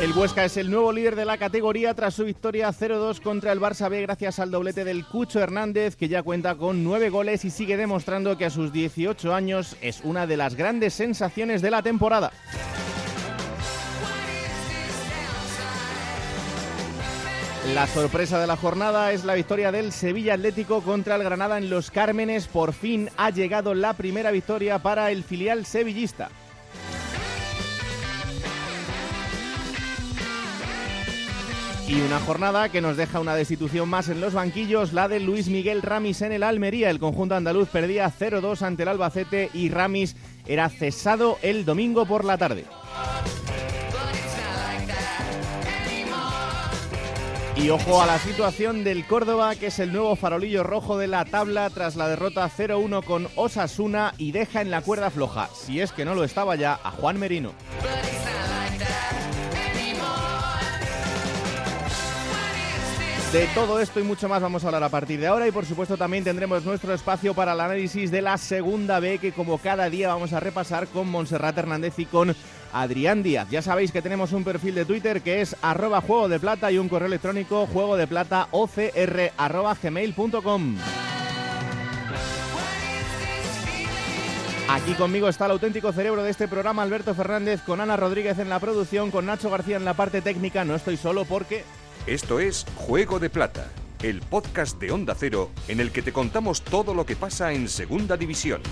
El Huesca es el nuevo líder de la categoría tras su victoria 0-2 contra el Barça B gracias al doblete del Cucho Hernández que ya cuenta con 9 goles y sigue demostrando que a sus 18 años es una de las grandes sensaciones de la temporada. La sorpresa de la jornada es la victoria del Sevilla Atlético contra el Granada en Los Cármenes. Por fin ha llegado la primera victoria para el filial sevillista. Y una jornada que nos deja una destitución más en los banquillos, la de Luis Miguel Ramis en el Almería. El conjunto andaluz perdía 0-2 ante el Albacete y Ramis era cesado el domingo por la tarde. Y ojo a la situación del Córdoba, que es el nuevo farolillo rojo de la tabla tras la derrota 0-1 con Osasuna y deja en la cuerda floja, si es que no lo estaba ya, a Juan Merino. De todo esto y mucho más vamos a hablar a partir de ahora y por supuesto también tendremos nuestro espacio para el análisis de la segunda B que como cada día vamos a repasar con Montserrat Hernández y con Adrián Díaz. Ya sabéis que tenemos un perfil de Twitter que es arroba juego de plata y un correo electrónico juego de plata ocr arroba gmail.com. Aquí conmigo está el auténtico cerebro de este programa, Alberto Fernández, con Ana Rodríguez en la producción, con Nacho García en la parte técnica. No estoy solo porque esto es Juego de Plata, el podcast de Onda Cero en el que te contamos todo lo que pasa en Segunda División.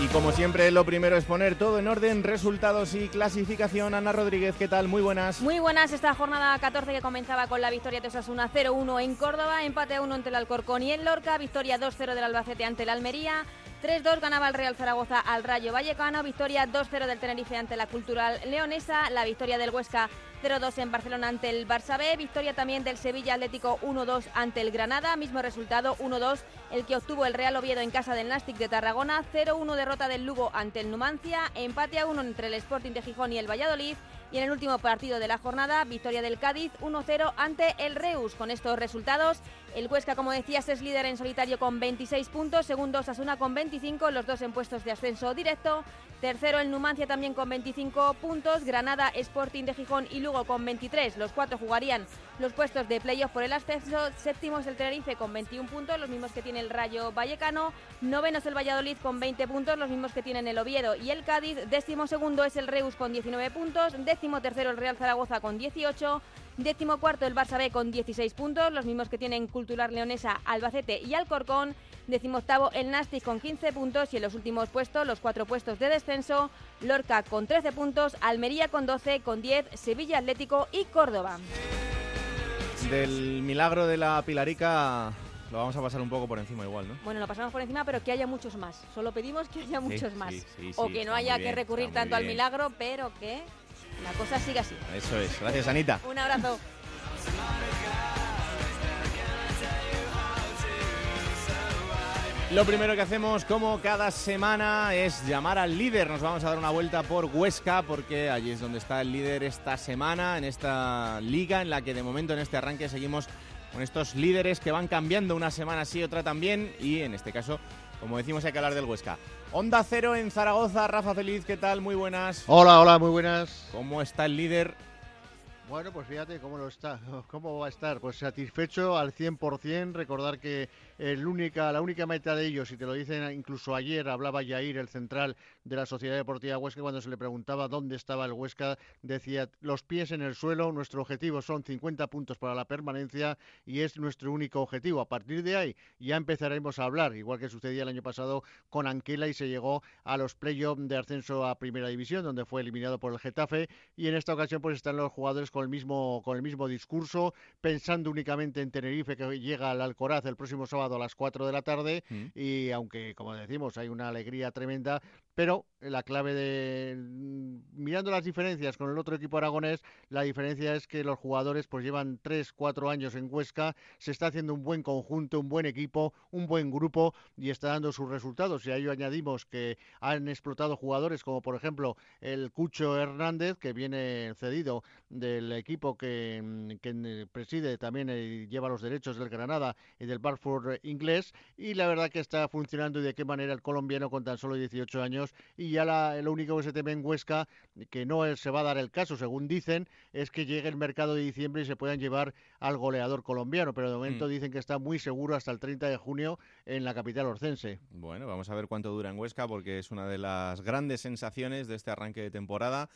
Y como siempre, lo primero es poner todo en orden, resultados y clasificación. Ana Rodríguez, ¿qué tal? Muy buenas. Muy buenas esta jornada 14 que comenzaba con la victoria de Osasuna 0-1 en Córdoba, empate 1 ante el Alcorcón y el Lorca, victoria 2-0 del Albacete ante el Almería, 3-2 ganaba el Real Zaragoza al Rayo Vallecano, victoria 2-0 del Tenerife ante la Cultural Leonesa, la victoria del Huesca 0-2 en Barcelona ante el Barça B, victoria también del Sevilla Atlético 1-2 ante el Granada, mismo resultado 1-2 el que obtuvo el Real Oviedo en casa del Nastic de Tarragona, 0-1 derrota del Lugo ante el Numancia, empate a 1 entre el Sporting de Gijón y el Valladolid. Y en el último partido de la jornada, victoria del Cádiz 1-0 ante el Reus. Con estos resultados, el Huesca, como decías, es líder en solitario con 26 puntos, segundo Sasuna con 25, los dos en puestos de ascenso directo. Tercero el Numancia también con 25 puntos, Granada, Sporting de Gijón y Lugo con 23. Los cuatro jugarían los puestos de playoff por el ascenso. Séptimo es el Tenerife con 21 puntos, los mismos que tiene el Rayo Vallecano. Noveno es el Valladolid con 20 puntos, los mismos que tienen el Oviedo y el Cádiz. Décimo segundo es el Reus con 19 puntos. Décimo tercero el Real Zaragoza con 18. Décimo cuarto el Barça B con 16 puntos, los mismos que tienen Cultural Leonesa, Albacete y Alcorcón. Décimo octavo el Nastic con 15 puntos y en los últimos puestos, los cuatro puestos de descenso, Lorca con 13 puntos, Almería con 12, con 10, Sevilla Atlético y Córdoba. Del milagro de la Pilarica lo vamos a pasar un poco por encima igual, ¿no? Bueno, lo pasamos por encima, pero que haya muchos más. Solo pedimos que haya muchos más. sí, sí, o que no haya que recurrir tanto al milagro, pero que la cosa siga así. Eso es. Gracias, Anita. Un abrazo. Lo primero que hacemos, como cada semana, es llamar al líder. Nos vamos a dar una vuelta por Huesca, porque allí es donde está el líder esta semana, en esta liga, en la que de momento en este arranque seguimos con estos líderes que van cambiando una semana sí, otra también, y en este caso, como decimos, hay que hablar del Huesca. Onda Cero en Zaragoza, Rafa Feliz, ¿qué tal? Muy buenas. Hola, hola, muy buenas. ¿Cómo está el líder? Bueno, pues fíjate cómo lo está, cómo va a estar. Pues satisfecho al 100%. Recordar que el única, la única meta de ellos, y te lo dicen incluso ayer, hablaba Yair, el central de la Sociedad Deportiva Huesca, cuando se le preguntaba dónde estaba el Huesca, decía los pies en el suelo. Nuestro objetivo son 50 puntos para la permanencia y es nuestro único objetivo. A partir de ahí ya empezaremos a hablar, igual que sucedía el año pasado con Anquela y se llegó a los playoffs de ascenso a Primera División, donde fue eliminado por el Getafe. Y en esta ocasión, pues están los jugadores con el mismo, con el mismo discurso, pensando únicamente en Tenerife, que llega al Alcoraz el próximo sábado a las 4 de la tarde, mm. y aunque, como decimos, hay una alegría tremenda, pero la clave de mirando las diferencias con el otro equipo aragonés, la diferencia es que los jugadores pues llevan 3, 4 años en Huesca, se está haciendo un buen conjunto, un buen equipo, un buen grupo y está dando sus resultados. Y a ello añadimos que han explotado jugadores como por ejemplo el Cucho Hernández, que viene cedido del equipo que, que preside también y lleva los derechos del Granada y del Barford inglés y la verdad que está funcionando y de qué manera el colombiano con tan solo 18 años y ya la, lo único que se teme en Huesca, que no se va a dar el caso, según dicen, es que llegue el mercado de diciembre y se puedan llevar al goleador colombiano, pero de momento mm. dicen que está muy seguro hasta el 30 de junio en la capital orcense. Bueno, vamos a ver cuánto dura en Huesca porque es una de las grandes sensaciones de este arranque de temporada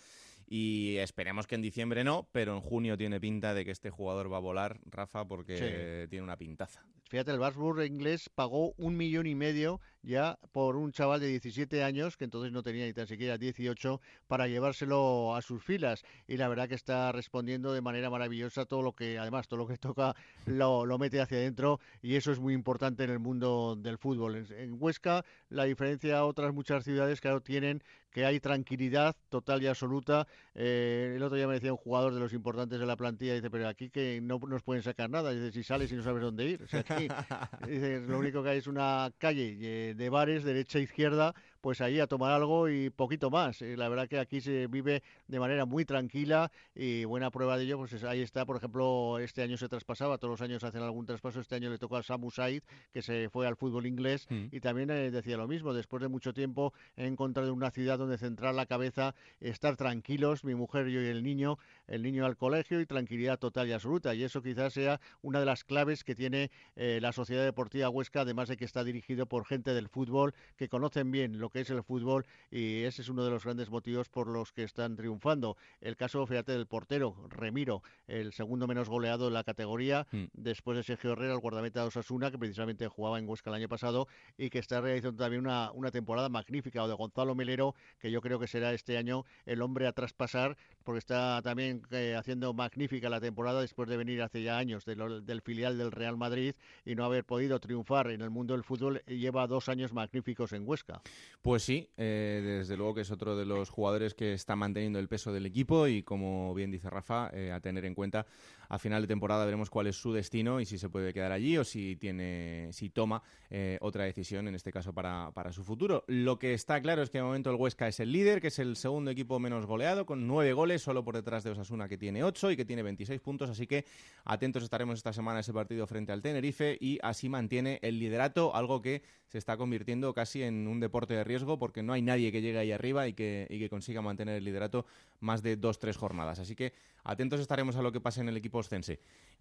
y esperemos que en diciembre no, pero en junio tiene pinta de que este jugador va a volar, Rafa, porque tiene una pintaza. Fíjate, el Barsburg inglés pagó un millón y medio ya por un chaval de 17 años, que entonces no tenía ni tan siquiera 18, para llevárselo a sus filas. Y la verdad que está respondiendo de manera maravillosa todo lo que, además, todo lo que toca lo, mete hacia adentro y eso es muy importante en el mundo del fútbol. En, Huesca, la diferencia a otras muchas ciudades que tienen que hay tranquilidad total y absoluta. Eh, el otro día me decía un jugador de los importantes de la plantilla, dice, pero aquí que no nos pueden sacar nada. Dice, si sales y no sabes dónde ir. Lo único que hay es una calle eh, de bares, derecha e izquierda, pues ahí a tomar algo y poquito más. Eh, la verdad que aquí se vive de manera muy tranquila y buena prueba de ello, pues ahí está, por ejemplo, este año se traspasaba, todos los años hacen algún traspaso, este año le tocó a Samu Said, que se fue al fútbol inglés mm. y también eh, decía lo mismo, después de mucho tiempo he encontrado una ciudad donde centrar la cabeza, estar tranquilos, mi mujer, yo y el niño, el niño al colegio y tranquilidad total y absoluta. Y eso quizás sea una de las claves que tiene eh, la Sociedad Deportiva Huesca, además de que está dirigido por gente del fútbol que conocen bien lo que es el fútbol y ese es uno de los grandes motivos por los que están triunfando. El caso, fíjate, del portero, Remiro, el segundo menos goleado en la categoría, mm. después de Sergio Herrera, el guardameta de Osasuna, que precisamente jugaba en Huesca el año pasado y que está realizando también una, una temporada magnífica, o de Gonzalo Melero, que yo creo que será este año el hombre a traspasar, porque está también eh, haciendo magnífica la temporada después de venir hace ya años del filial del Real Madrid y no haber podido triunfar en el mundo del fútbol, lleva dos años magníficos en Huesca. Pues sí, eh, desde luego que es otro de los jugadores que está manteniendo el peso del equipo y como bien dice Rafa, eh, a tener en cuenta a final de temporada veremos cuál es su destino y si se puede quedar allí o si tiene, si toma eh, otra decisión, en este caso para, para, su futuro. Lo que está claro es que de momento el Huesca es el líder, que es el segundo equipo menos goleado, con nueve goles, solo por detrás de Osasuna que tiene ocho y que tiene 26 puntos, así que atentos estaremos esta semana a ese partido frente al Tenerife y así mantiene el liderato, algo que se está convirtiendo casi en un deporte de riesgo porque no hay nadie que llegue ahí arriba y que, y que consiga mantener el liderato más de dos, tres jornadas. Así que atentos estaremos a lo que pase en el equipo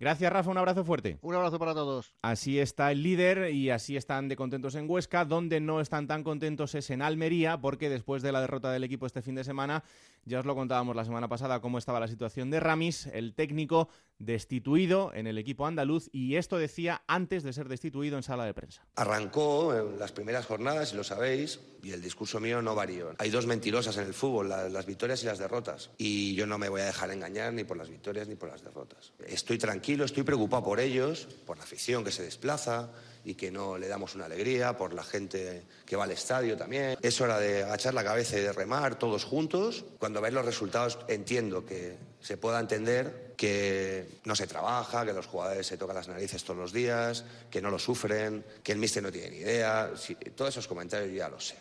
Gracias, Rafa, un abrazo fuerte. Un abrazo para todos. Así está el líder y así están de contentos en Huesca. Donde no están tan contentos es en Almería, porque después de la derrota del equipo este fin de semana, ya os lo contábamos la semana pasada cómo estaba la situación de Ramis, el técnico destituido en el equipo andaluz, y esto decía antes de ser destituido en sala de prensa. Arrancó en las primeras jornadas, y lo sabéis, y el discurso mío no varió. Hay dos mentirosas en el fútbol, las victorias y las derrotas, y yo no me voy a dejar engañar ni por las victorias ni por las derrotas. Estoy tranquilo, estoy preocupado por ellos, por la afición que se desplaza y que no le damos una alegría, por la gente que va al estadio también. Es hora de agachar la cabeza y de remar todos juntos. Cuando ves los resultados entiendo que se pueda entender que no se trabaja, que los jugadores se tocan las narices todos los días, que no lo sufren, que el míster no tiene ni idea. todos esos comentarios ya los sé.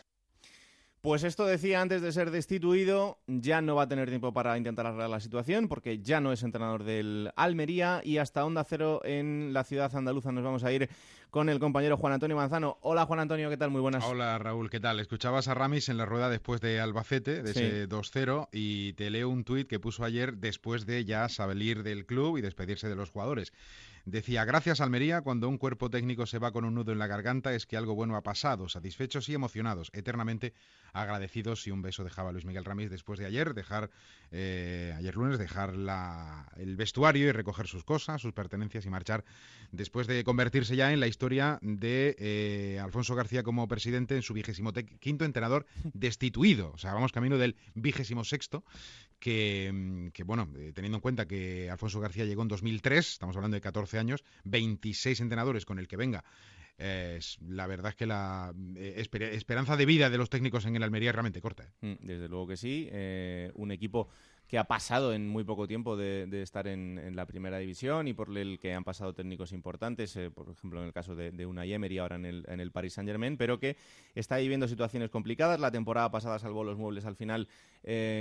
Pues esto decía antes de ser destituido, ya no va a tener tiempo para intentar arreglar la situación porque ya no es entrenador del Almería y hasta Onda Cero en la ciudad andaluza nos vamos a ir con el compañero Juan Antonio Manzano. Hola Juan Antonio, ¿qué tal? Muy buenas. Hola Raúl, ¿qué tal? Escuchabas a Ramis en la rueda después de Albacete, de ese 2-0 y te leo un tuit que puso ayer después de ya salir del club y despedirse de los jugadores. Decía, gracias Almería, cuando un cuerpo técnico se va con un nudo en la garganta es que algo bueno ha pasado, satisfechos y emocionados, eternamente agradecidos y un beso dejaba Luis Miguel Ramírez después de ayer, dejar, eh, ayer lunes, dejar la, el vestuario y recoger sus cosas, sus pertenencias y marchar después de convertirse ya en la historia historia de eh, Alfonso García como presidente en su vigésimo quinto entrenador destituido. O sea, vamos camino del vigésimo sexto, que, mm, que bueno, eh, teniendo en cuenta que Alfonso García llegó en 2003, estamos hablando de 14 años, 26 entrenadores con el que venga la verdad es que la eh, esperanza de vida de los técnicos en el Almería es realmente corta. ¿eh? Mm, desde luego que sí. Eh, un equipo que ha pasado en muy poco tiempo de, estar en, la primera división y por el que han pasado técnicos importantes, por ejemplo en el caso de, de Unai Emery ahora en el, en Paris Saint Germain, pero que está viviendo situaciones complicadas. La temporada pasada salvó los muebles al final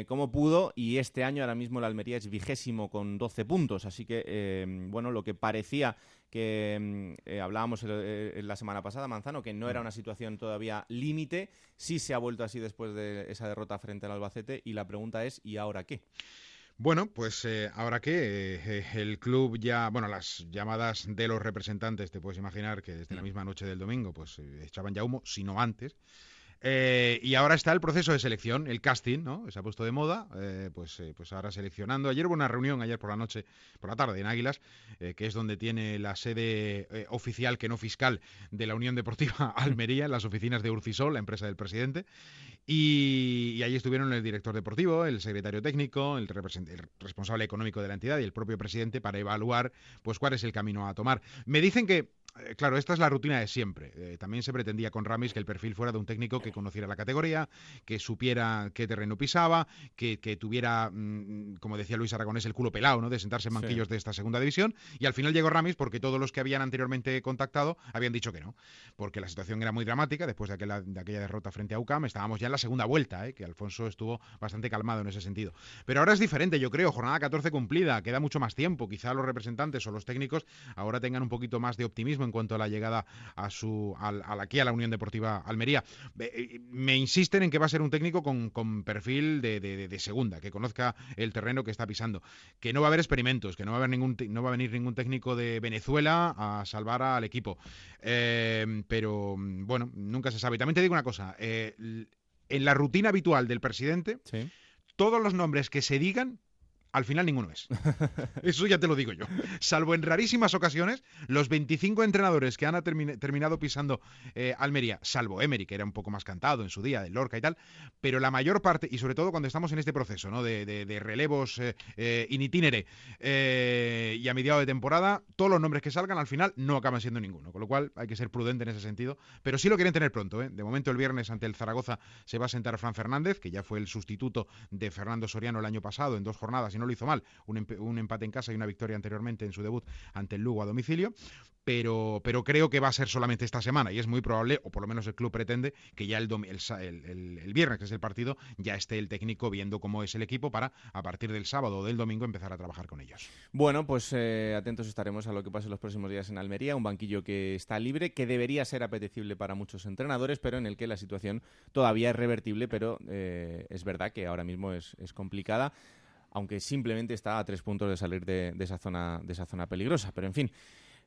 como pudo y este año ahora mismo el Almería es vigésimo con 12 puntos, así que bueno, lo que parecía que mm, eh, hablábamos eh, la semana pasada, Manzano, que no era mm. una situación todavía límite, sí se ha vuelto así después de esa derrota frente al Albacete y la pregunta es, ¿y ahora qué? Bueno, pues eh, ahora qué, el club ya, bueno, las llamadas de los representantes, te puedes imaginar que desde la mm. misma noche del domingo, pues echaban ya humo, si no antes. Eh, y ahora está el proceso de selección, el casting, ¿no? Se ha puesto de moda, eh, pues, eh, pues ahora seleccionando. Ayer hubo una reunión, ayer por la noche, por la tarde, en Águilas, que es donde tiene la sede oficial, que no fiscal, de la Unión Deportiva Almería, en las oficinas de Urcisol, la empresa del presidente. Y, allí estuvieron el director deportivo, el secretario técnico, el, el, responsable económico de la entidad y el propio presidente para evaluar pues cuál es el camino a tomar. Me dicen que claro, esta es la rutina de siempre. Eh, también se pretendía con Ramis que el perfil fuera de un técnico que conociera la categoría, que supiera qué terreno pisaba, que, tuviera, mm, como decía Luis Aragonés, el culo pelado, ¿no? De sentarse en banquillos de esta segunda división. Y al final llegó Ramis porque todos los que habían anteriormente contactado habían dicho que no. Porque la situación era muy dramática después de aquella, de aquella derrota frente a UCAM. Estábamos ya en la segunda vuelta, ¿eh? que Alfonso estuvo bastante calmado en ese sentido. Pero ahora es diferente, yo creo. Jornada 14 cumplida, queda mucho más tiempo. Quizá los representantes o los técnicos ahora tengan un poquito más de optimismo en cuanto a la llegada a su aquí a la Unión Deportiva Almería. Eh, me insisten en que va a ser un técnico con, perfil de, segunda, que conozca el terreno que está pisando, que no va a haber experimentos, que no va a haber ningún no va a venir ningún técnico de Venezuela a salvar al equipo. Eh, pero bueno, nunca se sabe. También te digo una cosa, eh, en la rutina habitual del presidente, todos los nombres que se digan al final ninguno es. Eso ya te lo digo yo. Salvo en rarísimas ocasiones, los 25 entrenadores que han terminado pisando eh, Almería, salvo Emery, que era un poco más cantado en su día, de Lorca y tal, pero la mayor parte, y sobre todo cuando estamos en este proceso ¿no? de, relevos eh, eh, in itinere y a mediado de temporada, todos los nombres que salgan al final no acaban siendo ninguno. Con lo cual hay que ser prudente en ese sentido. Pero sí lo quieren tener pronto. De momento el viernes ante el Zaragoza se va a sentar Fran Fernández, que ya fue el sustituto de Fernando Soriano el año pasado en dos jornadas no lo hizo mal, un, empate en casa y una victoria anteriormente en su debut ante el Lugo a domicilio, pero, pero creo que va a ser solamente esta semana y es muy probable, o por lo menos el club pretende, que ya el, el, el, viernes, que es el partido, ya esté el técnico viendo cómo es el equipo para a partir del sábado o del domingo empezar a trabajar con ellos. Bueno, pues eh, atentos estaremos a lo que pase en los próximos días en Almería, un banquillo que está libre, que debería ser apetecible para muchos entrenadores, pero en el que la situación todavía es revertible, pero eh, es verdad que ahora mismo es, es complicada aunque simplemente está a tres puntos de salir de, esa, zona, de esa zona peligrosa. Pero en fin,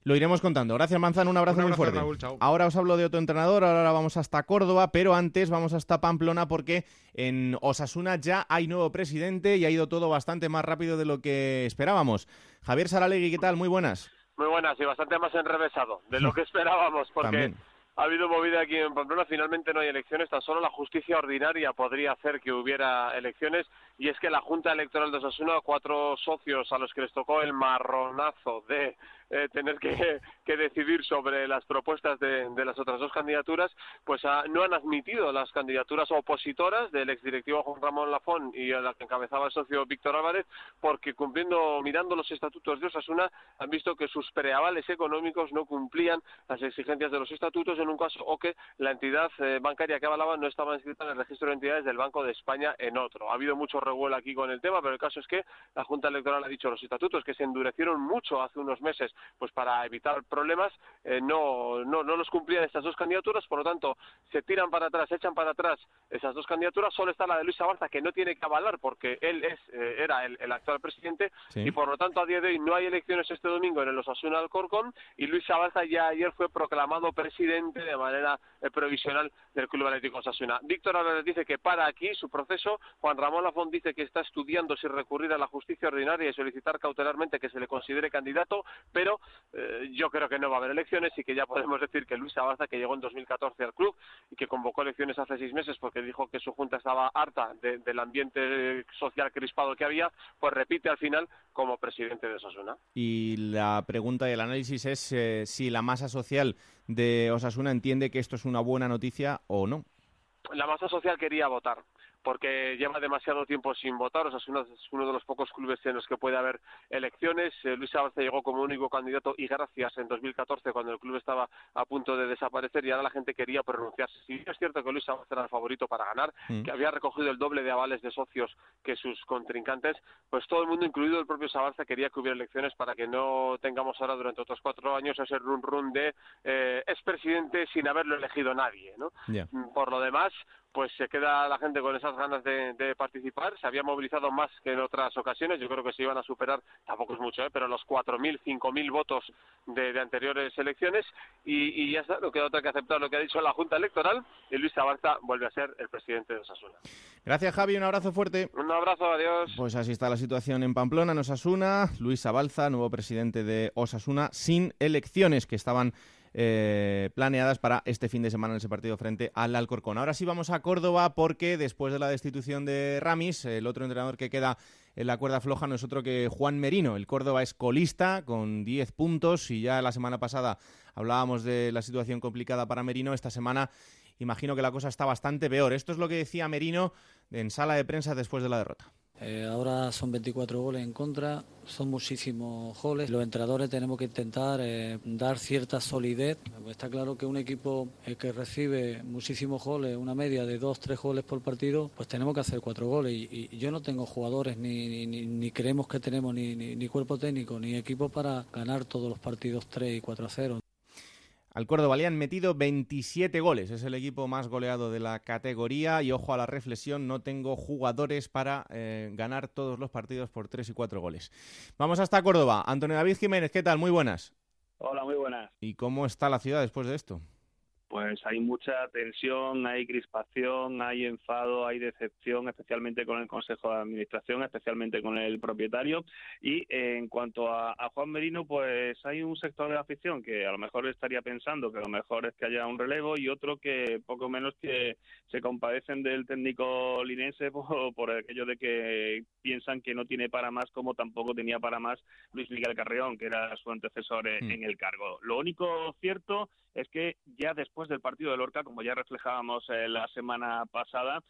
lo iremos contando. Gracias, Manzano. Un abrazo, muy fuerte. ahora os hablo de otro entrenador. Ahora vamos hasta Córdoba, pero antes vamos hasta Pamplona porque en Osasuna ya hay nuevo presidente y ha ido todo bastante más rápido de lo que esperábamos. Javier Saralegui, ¿qué tal? Muy buenas. Muy buenas y bastante más enrevesado de lo que esperábamos porque ha habido movida aquí en Pamplona, finalmente no hay elecciones, tan solo la justicia ordinaria podría hacer que hubiera elecciones y es que la Junta Electoral de Osasuna, cuatro socios a los que les tocó el marronazo de eh, tener que, decidir sobre las propuestas de, las otras dos candidaturas, pues ah, no han admitido las candidaturas opositoras del exdirectivo Juan Ramón Lafón y a la que encabezaba el socio Víctor Álvarez, porque cumpliendo, mirando los estatutos de Osasuna, han visto que sus preavales económicos no cumplían las exigencias de los estatutos en un caso o que la entidad eh, bancaria que avalaba no estaba inscrita en el registro de entidades del Banco de España en otro. Ha habido mucho revuelo aquí con el tema, pero el caso es que la Junta Electoral ha dicho los estatutos que se endurecieron mucho hace unos meses pues para evitar problemas, eh, no, no, no los cumplían estas dos candidaturas, por lo tanto, se tiran para atrás, se echan para atrás esas dos candidaturas, solo está la de Luis Abarza, que no tiene que avalar porque él es, eh, era el, actual presidente, y por lo tanto a día de hoy no hay elecciones este domingo en el Osasuna Alcorcón, y Luis Abarza ya ayer fue proclamado presidente de manera eh, provisional del Club Atlético Osasuna. Víctor Álvarez dice que para aquí su proceso, Juan Ramón Lafont dice que está estudiando si recurrir a la justicia ordinaria y solicitar cautelarmente que se le considere candidato, pero eh, yo creo que no va a haber elecciones y que ya podemos decir que Luis Abarza, que llegó en 2014 al club y que convocó elecciones hace seis meses porque dijo que su junta estaba harta del ambiente social crispado que había, pues repite al final como presidente de Osasuna. Y la pregunta y el análisis es eh, si la masa social de Osasuna entiende que esto es una buena noticia o no. La masa social quería votar porque lleva demasiado tiempo sin votar, o sea, es uno, de los pocos clubes en los que puede haber elecciones. Eh, Luis Abarza llegó como único candidato y gracias en 2014 cuando el club estaba a punto de desaparecer y ahora la gente quería pronunciarse. Si es cierto que Luis Abarza era el favorito para ganar, mm. que había recogido el doble de avales de socios que sus contrincantes, pues todo el mundo, incluido el propio Sabarza, quería que hubiera elecciones para que no tengamos ahora durante otros cuatro años ese run run de eh, expresidente sin haberlo elegido nadie, ¿no? Por lo demás, pues se queda la gente con esas ganas de, participar. Se había movilizado más que en otras ocasiones. Yo creo que se iban a superar, tampoco es mucho, ¿eh? pero los 4.000, 5.000 votos de, anteriores elecciones. Y, ya está, no queda otra que aceptar lo que ha dicho la Junta Electoral. Y Luis Abarza vuelve a ser el presidente de Osasuna. Gracias, Javi. Un abrazo fuerte. Un abrazo, adiós. Pues así está la situación en Pamplona, en Osasuna. Luis Abalza, nuevo presidente de Osasuna, sin elecciones que estaban eh, planeadas para este fin de semana en ese partido frente al Alcorcón. Ahora sí vamos a Córdoba porque después de la destitución de Ramis, el otro entrenador que queda en la cuerda floja no es otro que Juan Merino. El Córdoba es colista con 10 puntos y ya la semana pasada hablábamos de la situación complicada para Merino. Esta semana imagino que la cosa está bastante peor. Esto es lo que decía Merino en sala de prensa después de la derrota. Eh, ahora son 24 goles en contra, son muchísimos goles. Los entrenadores tenemos que intentar eh, dar cierta solidez. Está claro que un equipo eh, que recibe muchísimos goles, una media de 2-3 goles por partido, pues tenemos que hacer cuatro goles. Y, yo no tengo jugadores, ni, creemos que tenemos ni, ni, cuerpo técnico, ni equipo para ganar todos los partidos 3 y 4-0. Al Córdoba le han metido 27 goles, es el equipo más goleado de la categoría y ojo a la reflexión, no tengo jugadores para eh, ganar todos los partidos por 3 y 4 goles. Vamos hasta Córdoba. Antonio David Jiménez, ¿qué tal? Muy buenas. Hola, muy buenas. ¿Y cómo está la ciudad después de esto? Pues hay mucha tensión, hay crispación, hay enfado, hay decepción, especialmente con el Consejo de Administración, especialmente con el propietario. Y en cuanto a, Juan Merino, pues hay un sector de la afición que a lo mejor estaría pensando que lo mejor es que haya un relevo y otro que poco menos que se compadecen del técnico linense por, aquello de que piensan que no tiene para más como tampoco tenía para más Luis Miguel Carreón, que era su antecesor en hmm. el cargo. Lo único cierto es que ya después del partido de Lorca, como ya reflejábamos eh, la semana pasada,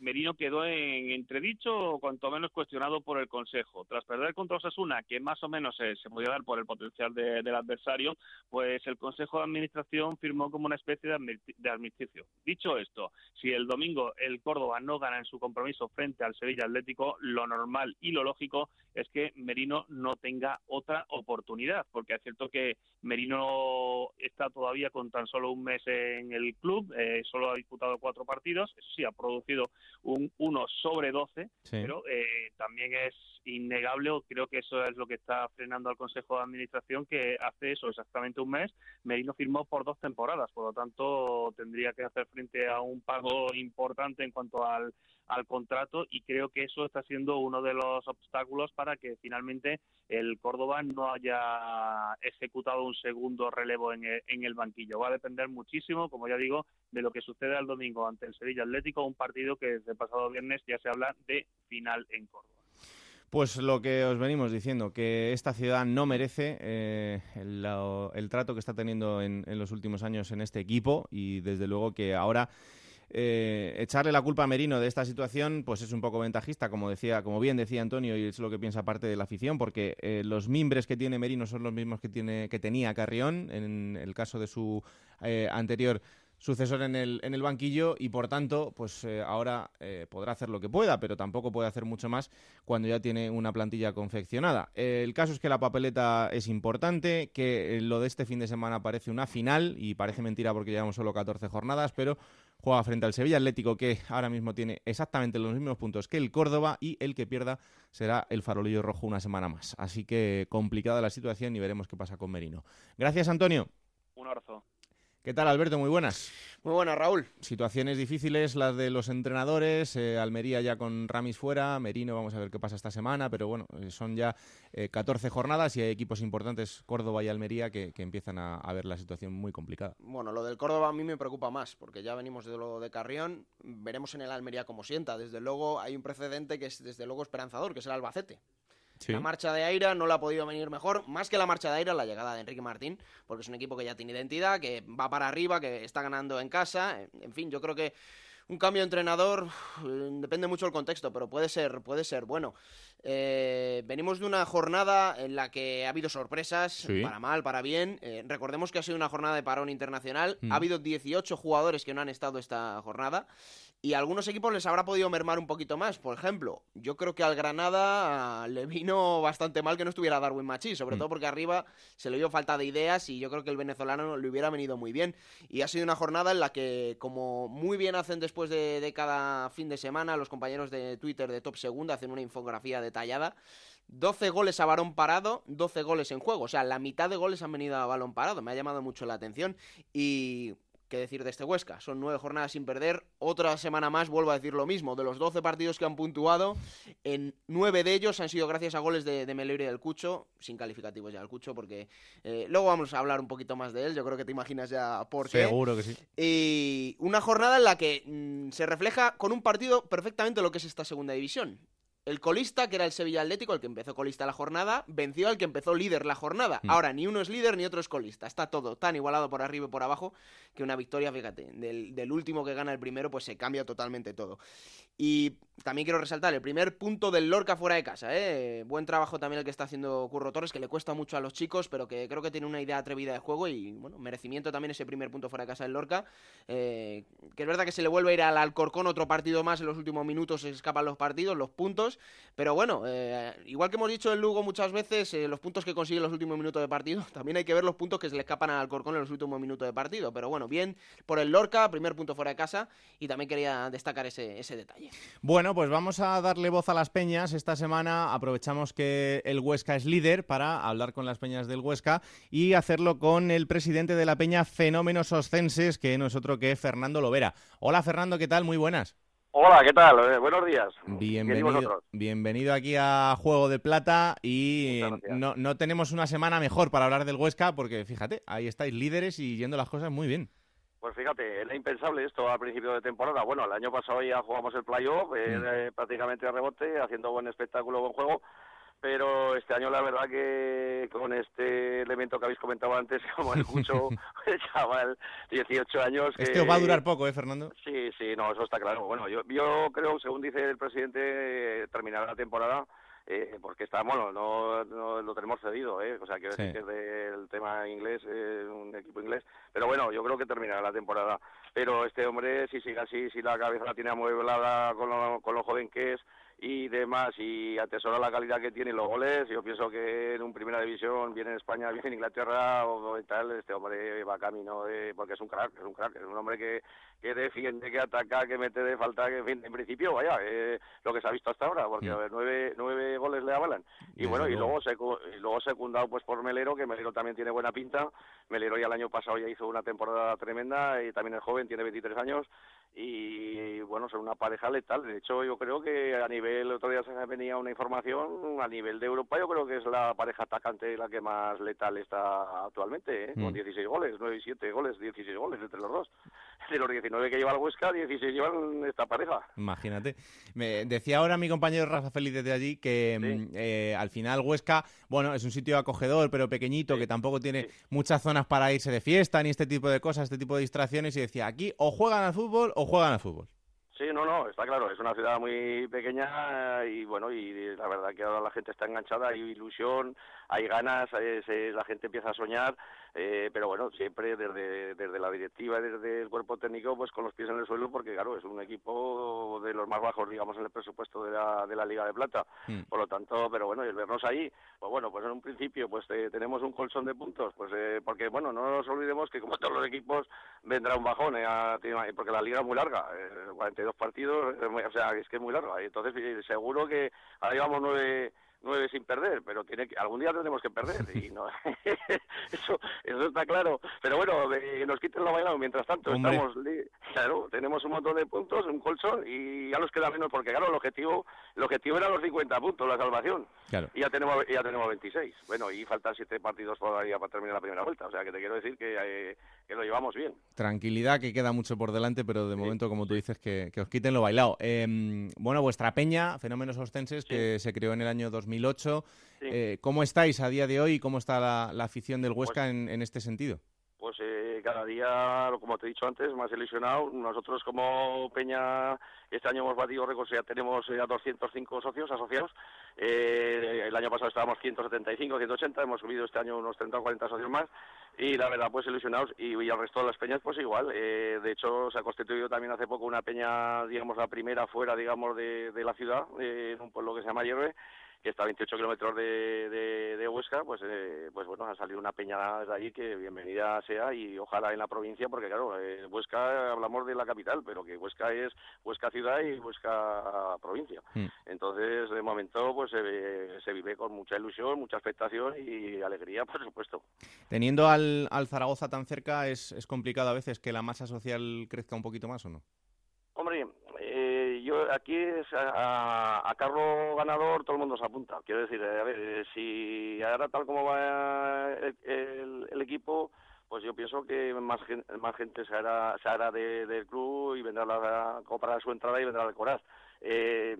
Merino quedó en entredicho o cuanto menos cuestionado por el Consejo. Tras perder contra Osasuna, que más o menos se, podía dar por el potencial del adversario, pues el Consejo de Administración firmó como una especie de, armisticio. Dicho esto, si el domingo el Córdoba no gana en su compromiso frente al Sevilla Atlético, lo normal y lo lógico es que Merino no tenga otra oportunidad, porque es cierto que Merino está todavía con tan solo un mes en el club, eh, solo ha disputado cuatro partidos, sí, ha producido un 1 sobre 12, pero eh, también es innegable, o creo que eso es lo que está frenando al Consejo de Administración, que hace eso exactamente un mes, Merino firmó por dos temporadas, por lo tanto tendría que hacer frente a un pago importante en cuanto al al contrato y creo que eso está siendo uno de los obstáculos para que finalmente el Córdoba no haya ejecutado un segundo relevo en el, banquillo. Va a depender muchísimo, como ya digo, de lo que suceda el domingo ante el Sevilla Atlético, un partido que desde el pasado viernes ya se habla de final en Córdoba. Pues lo que os venimos diciendo, que esta ciudad no merece eh, el, trato que está teniendo en los últimos años en este equipo y desde luego que ahora eh, echarle la culpa a Merino de esta situación pues es un poco ventajista, como decía, como bien decía Antonio, y es lo que piensa parte de la afición, porque eh, los mimbres que tiene Merino son los mismos que tiene que tenía Carrión en el caso de su eh, anterior sucesor en el, en el banquillo y por tanto, pues ahora podrá hacer lo que pueda, pero tampoco puede hacer mucho más cuando ya tiene una plantilla confeccionada. el caso es que la papeleta es importante, que lo de este fin de semana parece una final y parece mentira porque llevamos solo 14 jornadas, pero juega frente al Sevilla Atlético, que ahora mismo tiene exactamente los mismos puntos que el Córdoba, y el que pierda será el farolillo rojo una semana más. Así que complicada la situación y veremos qué pasa con Merino. Gracias, Antonio. Un abrazo. ¿Qué tal, Alberto? Muy buenas. Muy buenas, Raúl. Situaciones difíciles, las de los entrenadores, eh, Almería ya con Ramis fuera, Merino, vamos a ver qué pasa esta semana, pero bueno, eh, son ya 14 eh, jornadas y hay equipos importantes, Córdoba y Almería, que, empiezan a, a, ver la situación muy complicada. Bueno, lo del Córdoba a mí me preocupa más, porque ya venimos de lo de Carrión, veremos en el Almería cómo sienta. Desde luego hay un precedente que es desde luego esperanzador, que es el Albacete. La marcha de Aira no la ha podido venir mejor, más que la marcha de Aira, la llegada de Enrique Martín, porque es un equipo que ya tiene identidad, que va para arriba, que está ganando en casa. En fin, yo creo que un cambio de entrenador depende mucho del contexto, pero puede ser, puede ser bueno. Eh, venimos de una jornada en la que ha habido sorpresas, para mal, para bien. Eh, recordemos que ha sido una jornada de parón internacional. Ha mm. habido 18 jugadores que no han estado esta jornada. Y a algunos equipos les habrá podido mermar un poquito más. Por ejemplo, yo creo que al Granada le vino bastante mal que no estuviera Darwin Machi, sobre mm. todo porque arriba se le dio falta de ideas y yo creo que el venezolano le hubiera venido muy bien. Y ha sido una jornada en la que, como muy bien hacen después de, de cada fin de semana, los compañeros de Twitter de Top Segunda hacen una infografía detallada. 12 goles a balón parado, 12 goles en juego. O sea, la mitad de goles han venido a balón parado. Me ha llamado mucho la atención. Y ¿Qué decir de este Huesca? Son nueve jornadas sin perder. Otra semana más vuelvo a decir lo mismo. De los doce partidos que han puntuado, en nueve de ellos han sido gracias a goles de, de y del Cucho, sin calificativos ya del Cucho, porque eh, luego vamos a hablar un poquito más de él. Yo creo que te imaginas ya por qué. Seguro que sí. Y una jornada en la que mm, se refleja con un partido perfectamente lo que es esta segunda división. El colista, que era el Sevilla Atlético, el que empezó colista la jornada, venció al que empezó líder la jornada. Mm. Ahora, ni uno es líder ni otro es colista. Está todo tan igualado por arriba y por abajo que una victoria, fíjate, del, del último que gana el primero, pues se cambia totalmente todo. Y también quiero resaltar el primer punto del Lorca fuera de casa. ¿eh? Buen trabajo también el que está haciendo Curro Torres, que le cuesta mucho a los chicos, pero que creo que tiene una idea atrevida de juego y bueno, merecimiento también ese primer punto fuera de casa del Lorca. Eh, que es verdad que se le vuelve a ir al Alcorcón otro partido más en los últimos minutos, se escapan los partidos, los puntos. Pero bueno, eh, igual que hemos dicho el Lugo muchas veces, eh, los puntos que consigue en los últimos minutos de partido, también hay que ver los puntos que se le escapan al Alcorcón en los últimos minutos de partido. Pero bueno, bien por el Lorca, primer punto fuera de casa y también quería destacar ese, detalle. Bueno, pues vamos a darle voz a las peñas. Esta semana aprovechamos que el Huesca es líder para hablar con las peñas del Huesca y hacerlo con el presidente de la peña Fenómenos Oscenses, que no es otro que Fernando Lovera. Hola Fernando, ¿qué tal? Muy buenas. Hola, ¿qué tal? Eh, buenos días. Bienvenido, bienvenido aquí a Juego de Plata y no, no tenemos una semana mejor para hablar del Huesca porque fíjate, ahí estáis líderes y yendo las cosas muy bien. Pues fíjate, era impensable esto al principio de temporada. Bueno, el año pasado ya jugamos el playoff, eh, mm. eh, prácticamente a rebote, haciendo buen espectáculo, buen juego. Pero este año la verdad que con este elemento que habéis comentado antes, como el Cucho, el chaval, 18 años... Que... Este os va a durar poco, ¿eh, Fernando? Sí, sí, no, eso está claro. Bueno, yo, yo creo, según dice el presidente, terminará la temporada eh, porque está, bueno, no, no, lo tenemos cedido, ¿eh? o sea, quiero decir que es del tema inglés, eh, un equipo inglés, pero bueno, yo creo que terminará la temporada. Pero este hombre, si sigue así, si la cabeza la tiene amueblada con lo, con lo joven que es, y demás y atesora la calidad que tiene y los goles. Yo pienso que en un primera división, viene en España, viene en Inglaterra o, tal, este hombre va camino de, porque es un crack, es un crack, es un hombre que, que defiende, que ataca, que mete de falta, que en, en principio, vaya, eh, lo que se ha visto hasta ahora, porque mm. a ver, nueve, nueve goles le avalan. Y bueno, y luego, y luego secundado pues por Melero, que Melero también tiene buena pinta. Melero ya el año pasado ya hizo una temporada tremenda y también es joven, tiene 23 años y bueno, son una pareja letal. De hecho, yo creo que a nivel, otro día se venía una información, a nivel de Europa yo creo que es la pareja atacante la que más letal está actualmente, ¿eh? con 16 mm. goles, 9 y 7 goles, 16 goles entre los dos. De los 19 que lleva el Huesca, 16 llevan esta pareja. Imagínate. Me decía ahora mi compañero Rafa Félix desde allí que mm, eh, al final Huesca, bueno, es un sitio acogedor, pero pequeñito, que tampoco tiene muchas zonas para irse de fiesta, ni este tipo de cosas, este tipo de distracciones, y decía, aquí o juegan al fútbol o juegan al fútbol. Sí, no, no, está claro, es una ciudad muy pequeña y bueno, y la verdad que ahora la gente está enganchada, hay ilusión, hay ganas, la gente empieza a soñar eh, pero bueno, siempre desde, desde la directiva, desde el cuerpo técnico, pues con los pies en el suelo, porque claro, es un equipo de los más bajos, digamos, en el presupuesto de la, de la Liga de Plata. Mm. Por lo tanto, pero bueno, y el vernos ahí, pues bueno, pues en un principio, pues eh, tenemos un colchón de puntos, pues eh, porque bueno, no nos olvidemos que como todos los equipos vendrá un bajón, porque la Liga es muy larga, 42 partidos, o sea, es que es muy larga, entonces seguro que ahora llevamos nueve nueve sin perder, pero tiene que, algún día tenemos que perder y no eso eso está claro. Pero bueno, nos quiten lo bailado mientras tanto. Estamos claro, tenemos un montón de puntos, un colchón y ya nos queda menos porque claro, el objetivo el objetivo era los 50 puntos, la salvación. Y ya tenemos ya tenemos 26. Bueno, y faltan siete partidos todavía para terminar la primera vuelta, o sea, que te quiero decir que, eh, que lo llevamos bien. Tranquilidad, que queda mucho por delante, pero de momento, como tú dices, que, os quiten lo bailado. Em, bueno, vuestra peña, Fenómenos Ostenses, que se creó en el año 2008. Eh, ¿Cómo estáis a día de hoy y cómo está la, afición del Huesca pues en, este sentido? Pues eh, cada día, como te he dicho antes, más ilusionado. Nosotros como Peña este año hemos batido récords, ya tenemos ya 205 socios asociados. Eh, el año pasado estábamos 175, 180, hemos subido este año unos 30 o 40 socios más. Y la verdad, pues ilusionados. Y, y el resto de las peñas, pues igual. de hecho, se ha constituido también hace poco una peña, digamos, la primera fuera, digamos, de, de la ciudad, en un pueblo que se llama Hierve que está a 28 kilómetros de, de, Huesca, pues, eh, pues bueno, ha salido una peña de allí que bienvenida sea y ojalá en la provincia, porque claro, eh, Huesca hablamos de la capital, pero que Huesca es Huesca ciudad y Huesca provincia. Mm. Entonces, de momento, pues se vive con mucha ilusión, mucha expectación y alegría, por supuesto. Teniendo al, al Zaragoza tan cerca, ¿es, ¿es complicado a veces que la masa social crezca un poquito más o no? Eh, yo aquí es a, carro ganador todo el mundo se apunta. Quiero decir, a ver, eh, si ahora tal como va el, equipo, pues yo pienso que más, más gente se hará, se hará del club y vendrá a comprar su entrada y vendrá a decorar eh,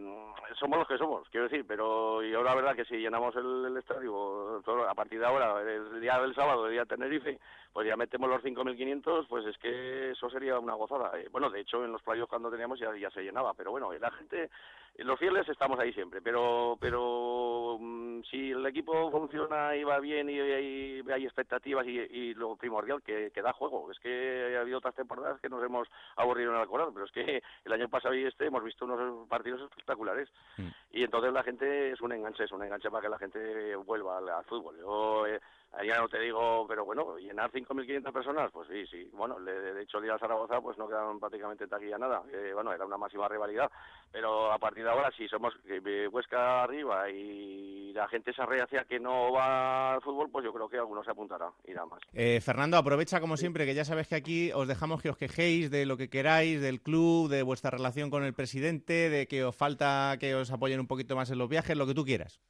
somos los que somos, quiero decir, pero yo la verdad que si llenamos el, estadio a partir de ahora, el día del sábado, el día de Tenerife, pues ya metemos los 5.500, pues es que eso sería una gozada. Eh, bueno, de hecho en los playos cuando teníamos ya, ya se llenaba, pero bueno, la gente, los fieles estamos ahí siempre, pero pero mm, si el equipo funciona y va bien y, hay expectativas y, lo primordial que, que, da juego, es que ha habido otras temporadas que nos hemos aburrido en el Alcoraz, pero es que el año pasado y este hemos visto unos partidos espectaculares. Mm. Y entonces la gente es un enganche, es un enganche para que la gente vuelva al, fútbol. Yo eh, ya no te digo, pero bueno, llenar 5.500 personas, pues sí, sí. Bueno, de hecho el día de Zaragoza pues no quedaron prácticamente taquilla nada. bueno, era una máxima rivalidad. Pero a partir de ahora, si somos eh, Huesca arriba y la gente se hacia que no va al fútbol, pues yo creo que alguno se apuntará y nada más. Eh, Fernando, aprovecha como siempre, que ya sabes que aquí os dejamos que os quejéis de lo que queráis, del club, de vuestra relación con el presidente, de que os falta que os apoyen un poquito más en los viajes, lo que tú quieras.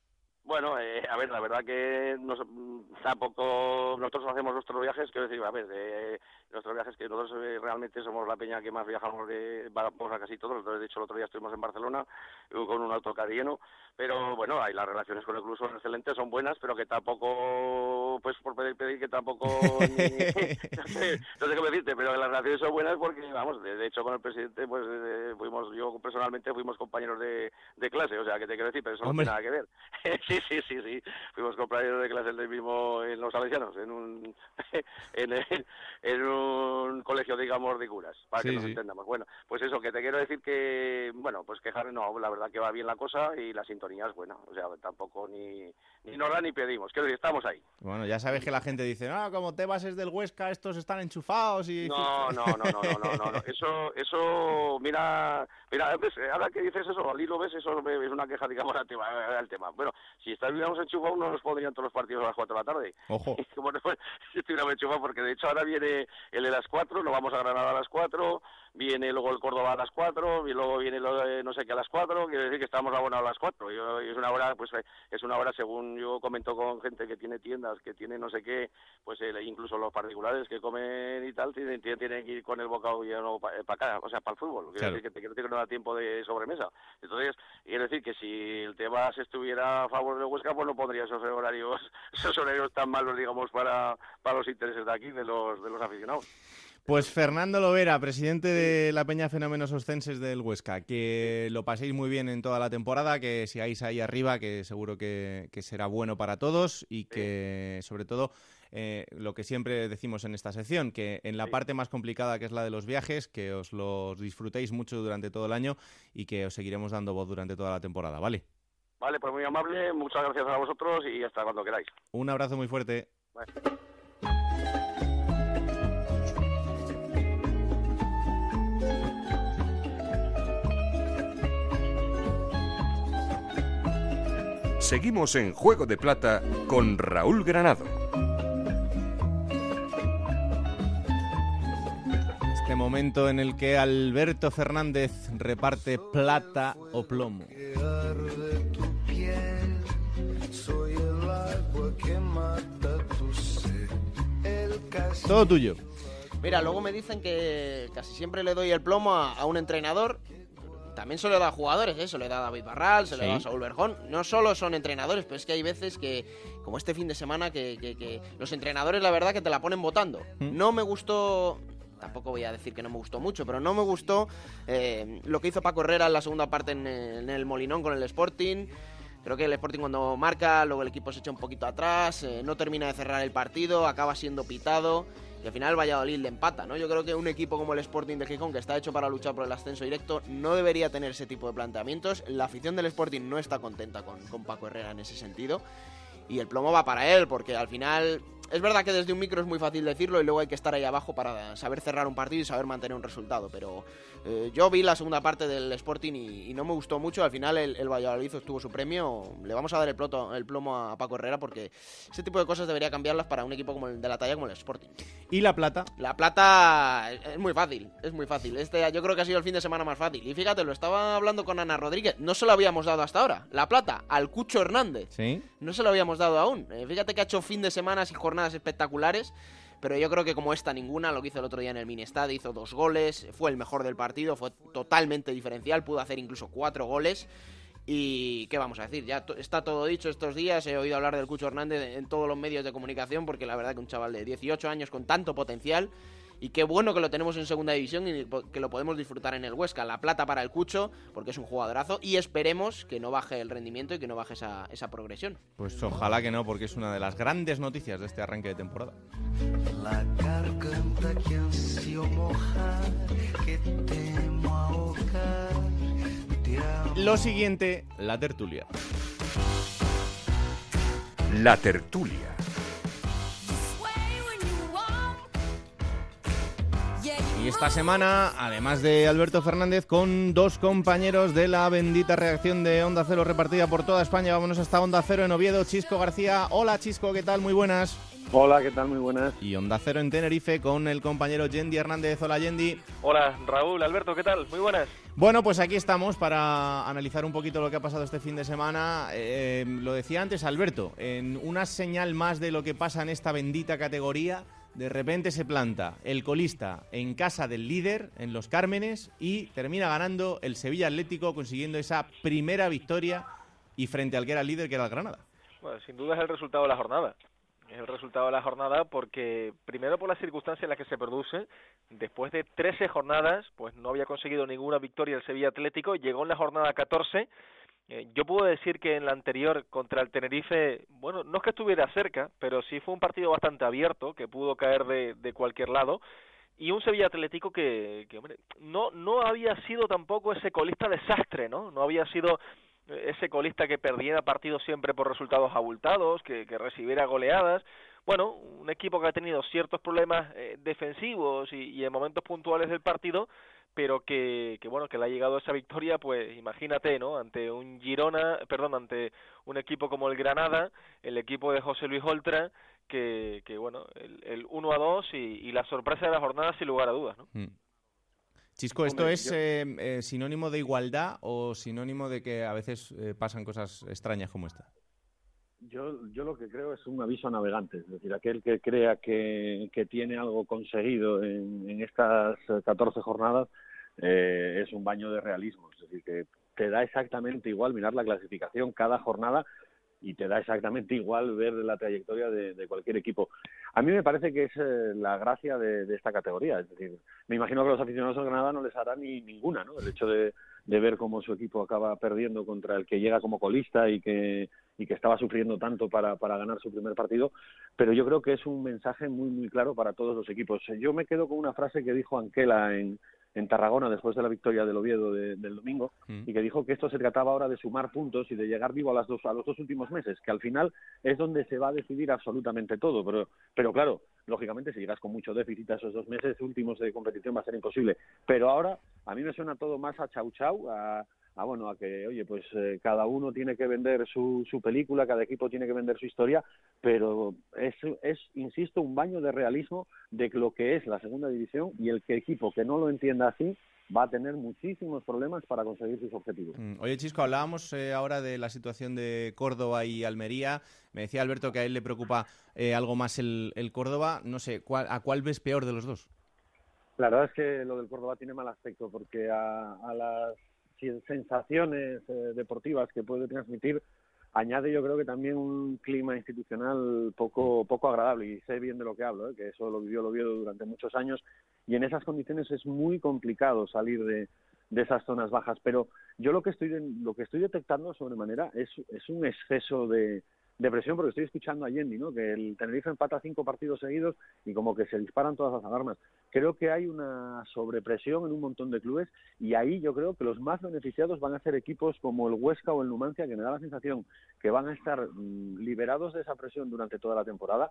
Bueno, eh, a ver, la verdad que nos, tampoco nosotros hacemos nuestros viajes, quiero decir, a ver, de nuestros viajes que nosotros eh, realmente somos la peña que más viajamos de, vamos a casi todos, de hecho el otro día estuvimos en Barcelona con un autocar lleno, pero bueno, hay las relaciones con el club son excelentes, son buenas, pero que tampoco, pues por pedir, pedir que tampoco, no, sé, qué decirte, pero las relaciones son buenas porque, vamos, de, hecho con el presidente, pues eh, fuimos, yo personalmente fuimos compañeros de, de clase, o sea, que te quiero decir, pero eso no tiene nada que ver. sí, sí, sí, sí. Fuimos compañeros de clase del mismo en los salesianos, en un, en, un colegio, digamos, de curas, para que nos entendamos. Bueno, pues eso, que te quiero decir que, bueno, pues quejar, no, la verdad que va bien la cosa y la sintonía es buena. O sea, tampoco ni, ni nos da ni pedimos. Quiero decir, estamos ahí. Bueno, ya sabes que la gente dice, ah, como te vas es del Huesca, estos están enchufados y... No, no, no, no, no, no, no, Eso, eso, mira, mira, ahora que dices eso, al hilo ves, eso es una queja, digamos, al tema. Al tema. Bueno, si estuviéramos enchufados no nos pondrían todos los partidos a las 4 de la tarde. Ojo. bueno, pues, si estuviéramos enchufados, porque de hecho ahora viene el de las 4, lo vamos a Granada a las 4, viene luego el Córdoba a las 4, y luego viene lo de no sé qué a las 4, quiere decir que estamos abonados a las 4. Yo, es una hora, pues es una hora, según yo comento con gente que tiene tiendas, que tiene no sé qué, pues eh, incluso los particulares que comen y tal, tienen, tienen que ir con el bocado lleno para eh, acá, o sea, para el fútbol. Quiero decir que te quiero decir que no da tiempo de sobremesa. Entonces, quiero decir que si el tema se estuviera a favor de Huesca, pues no pondría esos horarios, esos horarios tan malos, digamos, para, para los intereses de aquí, de los, de los aficionados. Pues Fernando Lovera, presidente de la Peña Fenómenos Oscenses del Huesca, que lo paséis muy bien en toda la temporada, que sigáis ahí arriba, que seguro que, será bueno para todos y que sobre todo eh, lo que siempre decimos en esta sección, que en la parte más complicada que es la de los viajes, que os los disfrutéis mucho durante todo el año y que os seguiremos dando voz durante toda la temporada, ¿vale? Vale, pues muy amable, muchas gracias a vosotros y hasta cuando queráis. Un abrazo muy fuerte. Seguimos en Juego de Plata con Raúl Granado. Este momento en el que Alberto Fernández reparte plata o plomo. Todo tuyo. Mira, luego me dicen que casi siempre le doy el plomo a, un entrenador. También se lo da a jugadores, ¿eh? se lo da a David Barral, se lo da a Saúl Berjón. No solo son entrenadores, pero es que hay veces que, como este fin de semana, que, los entrenadores la verdad que te la ponen votando. ¿Mm? No me gustó tampoco voy a decir que no me gustó mucho, pero no me gustó eh, lo que hizo Paco Herrera en la segunda parte en el, Molinón con el Sporting. Creo que el Sporting cuando marca, luego el equipo se echa un poquito atrás, eh, no termina de cerrar el partido, acaba siendo pitado y al final Valladolid le empata, ¿no? Yo creo que un equipo como el Sporting de Gijón, que está hecho para luchar por el ascenso directo, no debería tener ese tipo de planteamientos. La afición del Sporting no está contenta con, con Paco Herrera en ese sentido. Y el plomo va para él, porque al final es verdad que desde un micro es muy fácil decirlo y luego hay que estar ahí abajo para saber cerrar un partido y saber mantener un resultado. Pero eh, yo vi la segunda parte del Sporting y, no me gustó mucho. Al final el, Valladolid obtuvo su premio. Le vamos a dar el, el plomo a Paco Herrera porque ese tipo de cosas debería cambiarlas para un equipo como el de la talla como el Sporting. ¿Y la plata? La plata es muy fácil, es muy fácil. Este yo creo que ha sido el fin de semana más fácil. Y fíjate, lo estaba hablando con Ana Rodríguez. No se lo habíamos dado hasta ahora. La plata al Cucho Hernández. Sí. No se lo habíamos dado aún. Eh, fíjate que ha hecho fin de semanas y jornadas espectaculares pero yo creo que como esta ninguna, lo que hizo el otro día en el Minestad, hizo dos goles, fue el mejor del partido, fue totalmente diferencial, pudo hacer incluso cuatro goles. Y qué vamos a decir, ya está todo dicho estos días, he oído hablar del Cucho Hernández en todos los medios de comunicación, porque la verdad que un chaval de 18 años con tanto potencial y qué bueno que lo tenemos en segunda división y que lo podemos disfrutar en el Huesca. La plata para el Cucho, porque es un jugadorazo, y esperemos que no baje el rendimiento y que no baje esa, esa progresión. Pues ojalá que no, porque es una de las grandes noticias de este arranque de temporada. Lo siguiente, la tertulia. La tertulia. Y esta semana, además de Alberto Fernández, con dos compañeros de la bendita reacción de Onda Cero repartida por toda España, vámonos hasta Onda Cero en Oviedo, Chisco García. Hola Chisco, ¿qué tal? Muy buenas. Hola, ¿qué tal? Muy buenas. Y Onda Cero en Tenerife con el compañero Yendi Hernández. Hola Yendi. Hola Raúl, Alberto, ¿qué tal? Muy buenas. Bueno, pues aquí estamos para analizar un poquito lo que ha pasado este fin de semana. Eh, lo decía antes Alberto, en una señal más de lo que pasa en esta bendita categoría de repente se planta el colista en casa del líder, en Los Cármenes, y termina ganando el Sevilla Atlético, consiguiendo esa primera victoria y frente al que era el líder, que era el Granada. Bueno, sin duda es el resultado de la jornada. Es el resultado de la jornada porque, primero por las circunstancias en las que se produce, después de 13 jornadas, pues no había conseguido ninguna victoria el Sevilla Atlético, llegó en la jornada 14 eh, yo puedo decir que en la anterior contra el Tenerife, bueno, no es que estuviera cerca, pero sí fue un partido bastante abierto, que pudo caer de, de cualquier lado, y un Sevilla Atlético que, que hombre, no, no había sido tampoco ese colista desastre, ¿no? No había sido ese colista que perdiera partidos siempre por resultados abultados, que, que recibiera goleadas. Bueno, un equipo que ha tenido ciertos problemas eh, defensivos y en momentos puntuales del partido, pero que, que bueno que le ha llegado esa victoria pues imagínate no ante un Girona perdón ante un equipo como el Granada el equipo de José Luis Oltra que, que bueno el, el 1 a 2 y, y, la sorpresa de la jornada sin lugar a dudas no mm. Chisco, ¿esto es eh, eh, sinónimo de igualdad o sinónimo de que a veces eh, pasan cosas extrañas como esta? Yo, yo lo que creo es un aviso a navegantes, es decir, aquel que crea que, que tiene algo conseguido en, en estas 14 jornadas eh, es un baño de realismo, es decir, que te da exactamente igual mirar la clasificación cada jornada y te da exactamente igual ver la trayectoria de, cualquier equipo. A mí me parece que es eh, la gracia de, esta categoría, es decir, me imagino que los aficionados de Granada no les hará ni ninguna, ¿no? El hecho de, de ver cómo su equipo acaba perdiendo contra el que llega como colista y que, y que estaba sufriendo tanto para, para ganar su primer partido, pero yo creo que es un mensaje muy, muy claro para todos los equipos. Yo me quedo con una frase que dijo Anquela en, en Tarragona después de la victoria del Oviedo del domingo mm. y que dijo que esto se trataba ahora de sumar puntos y de llegar vivo a las dos a los dos últimos meses que al final es donde se va a decidir absolutamente todo pero pero claro lógicamente si llegas con mucho déficit a esos dos meses últimos de competición va a ser imposible pero ahora a mí me suena todo más a chau chau a a bueno a que oye pues eh, cada uno tiene que vender su, su película cada equipo tiene que vender su historia pero es, es insisto un baño de realismo de lo que es la segunda división y el que equipo que no lo entienda así va a tener muchísimos problemas para conseguir sus objetivos. Mm, oye, Chisco, hablábamos eh, ahora de la situación de Córdoba y Almería. Me decía Alberto que a él le preocupa eh, algo más el, el Córdoba. No sé, ¿a cuál ves peor de los dos? La verdad es que lo del Córdoba tiene mal aspecto porque a, las sensaciones eh, deportivas que puede transmitir añade yo creo que también un clima institucional poco poco agradable y sé bien de lo que hablo, ¿eh? que eso lo vivió lo vio durante muchos años y en esas condiciones es muy complicado salir de, de esas zonas bajas, pero yo lo que estoy lo que estoy detectando sobremanera es, es un exceso de, de presión porque estoy escuchando a Yendi, ¿no? Que el Tenerife empata cinco partidos seguidos y como que se disparan todas las alarmas. Creo que hay una sobrepresión en un montón de clubes y ahí yo creo que los más beneficiados van a ser equipos como el Huesca o el Numancia, que me da la sensación que van a estar mm, liberados de esa presión durante toda la temporada.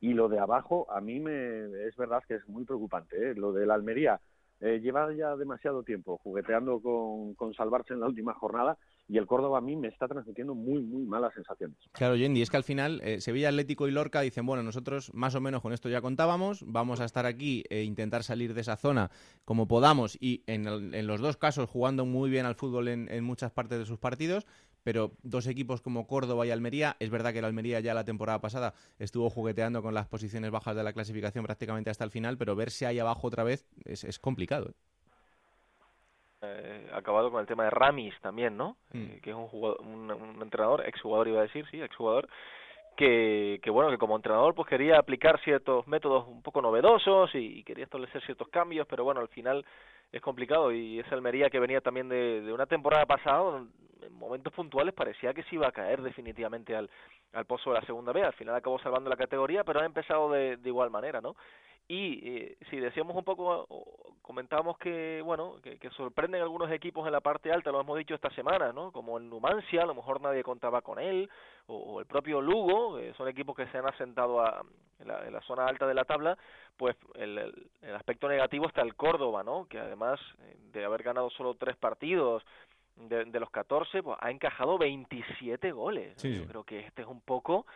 Y lo de abajo, a mí me es verdad que es muy preocupante. ¿eh? Lo de la Almería eh, lleva ya demasiado tiempo jugueteando con salvarse en la última jornada y el Córdoba a mí me está transmitiendo muy, muy malas sensaciones. Claro, Yendi, es que al final eh, Sevilla, Atlético y Lorca dicen, bueno, nosotros más o menos con esto ya contábamos, vamos a estar aquí e intentar salir de esa zona como podamos y en, los dos casos jugando muy bien al fútbol en, en muchas partes de sus partidos, pero dos equipos como Córdoba y Almería, es verdad que la Almería ya la temporada pasada estuvo jugueteando con las posiciones bajas de la clasificación prácticamente hasta el final, pero verse ahí abajo otra vez es, complicado. ¿eh? Eh, acabado con el tema de Ramis también, ¿no? Mm. Eh, que es un, jugador, un, entrenador, exjugador iba a decir, sí, exjugador, que, que bueno, que como entrenador pues quería aplicar ciertos métodos un poco novedosos y, quería establecer ciertos cambios, pero bueno, al final es complicado y es Almería que venía también de, de una temporada pasada en momentos puntuales parecía que se iba a caer definitivamente al, al pozo de la segunda B, al final acabó salvando la categoría, pero ha empezado de, de igual manera, ¿no? Y eh, si decíamos un poco, comentábamos que, bueno, que, que, sorprenden algunos equipos en la parte alta, lo hemos dicho esta semana, ¿no? Como el Numancia, a lo mejor nadie contaba con él, o, el propio Lugo, son equipos que se han asentado a, en, la, en, la, zona alta de la tabla, pues el, el, aspecto negativo está el Córdoba, ¿no? Que además eh, de haber ganado solo tres partidos, de, de los 14, pues ha encajado 27 goles. Yo creo que este es un poco,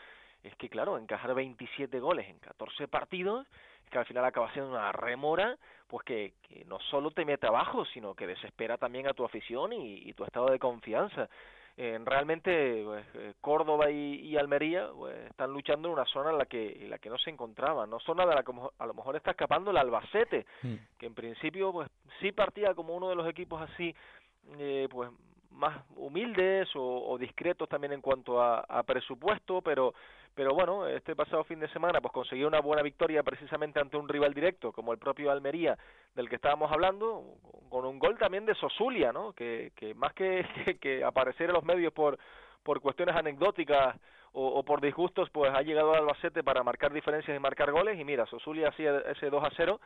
es que claro, encajar 27 goles en 14 partidos que al final acaba siendo una remora, pues que, que no solo te mete abajo, sino que desespera también a tu afición y, tu estado de confianza. Eh, realmente pues, eh, Córdoba y, Almería pues, están luchando en una zona en la que en la que no se encontraban no zona de la que a lo mejor está escapando el Albacete mm. que en principio pues sí partía como uno de los equipos así eh, pues más humildes o, o, discretos también en cuanto a, a presupuesto pero pero bueno, este pasado fin de semana pues consiguió una buena victoria precisamente ante un rival directo como el propio Almería del que estábamos hablando, con un gol también de Sosulia, ¿no? Que, que más que, que, aparecer en los medios por, por cuestiones anecdóticas o, por disgustos, pues ha llegado al Albacete para marcar diferencias y marcar goles y mira, Sosulia hacía ese 2 a 0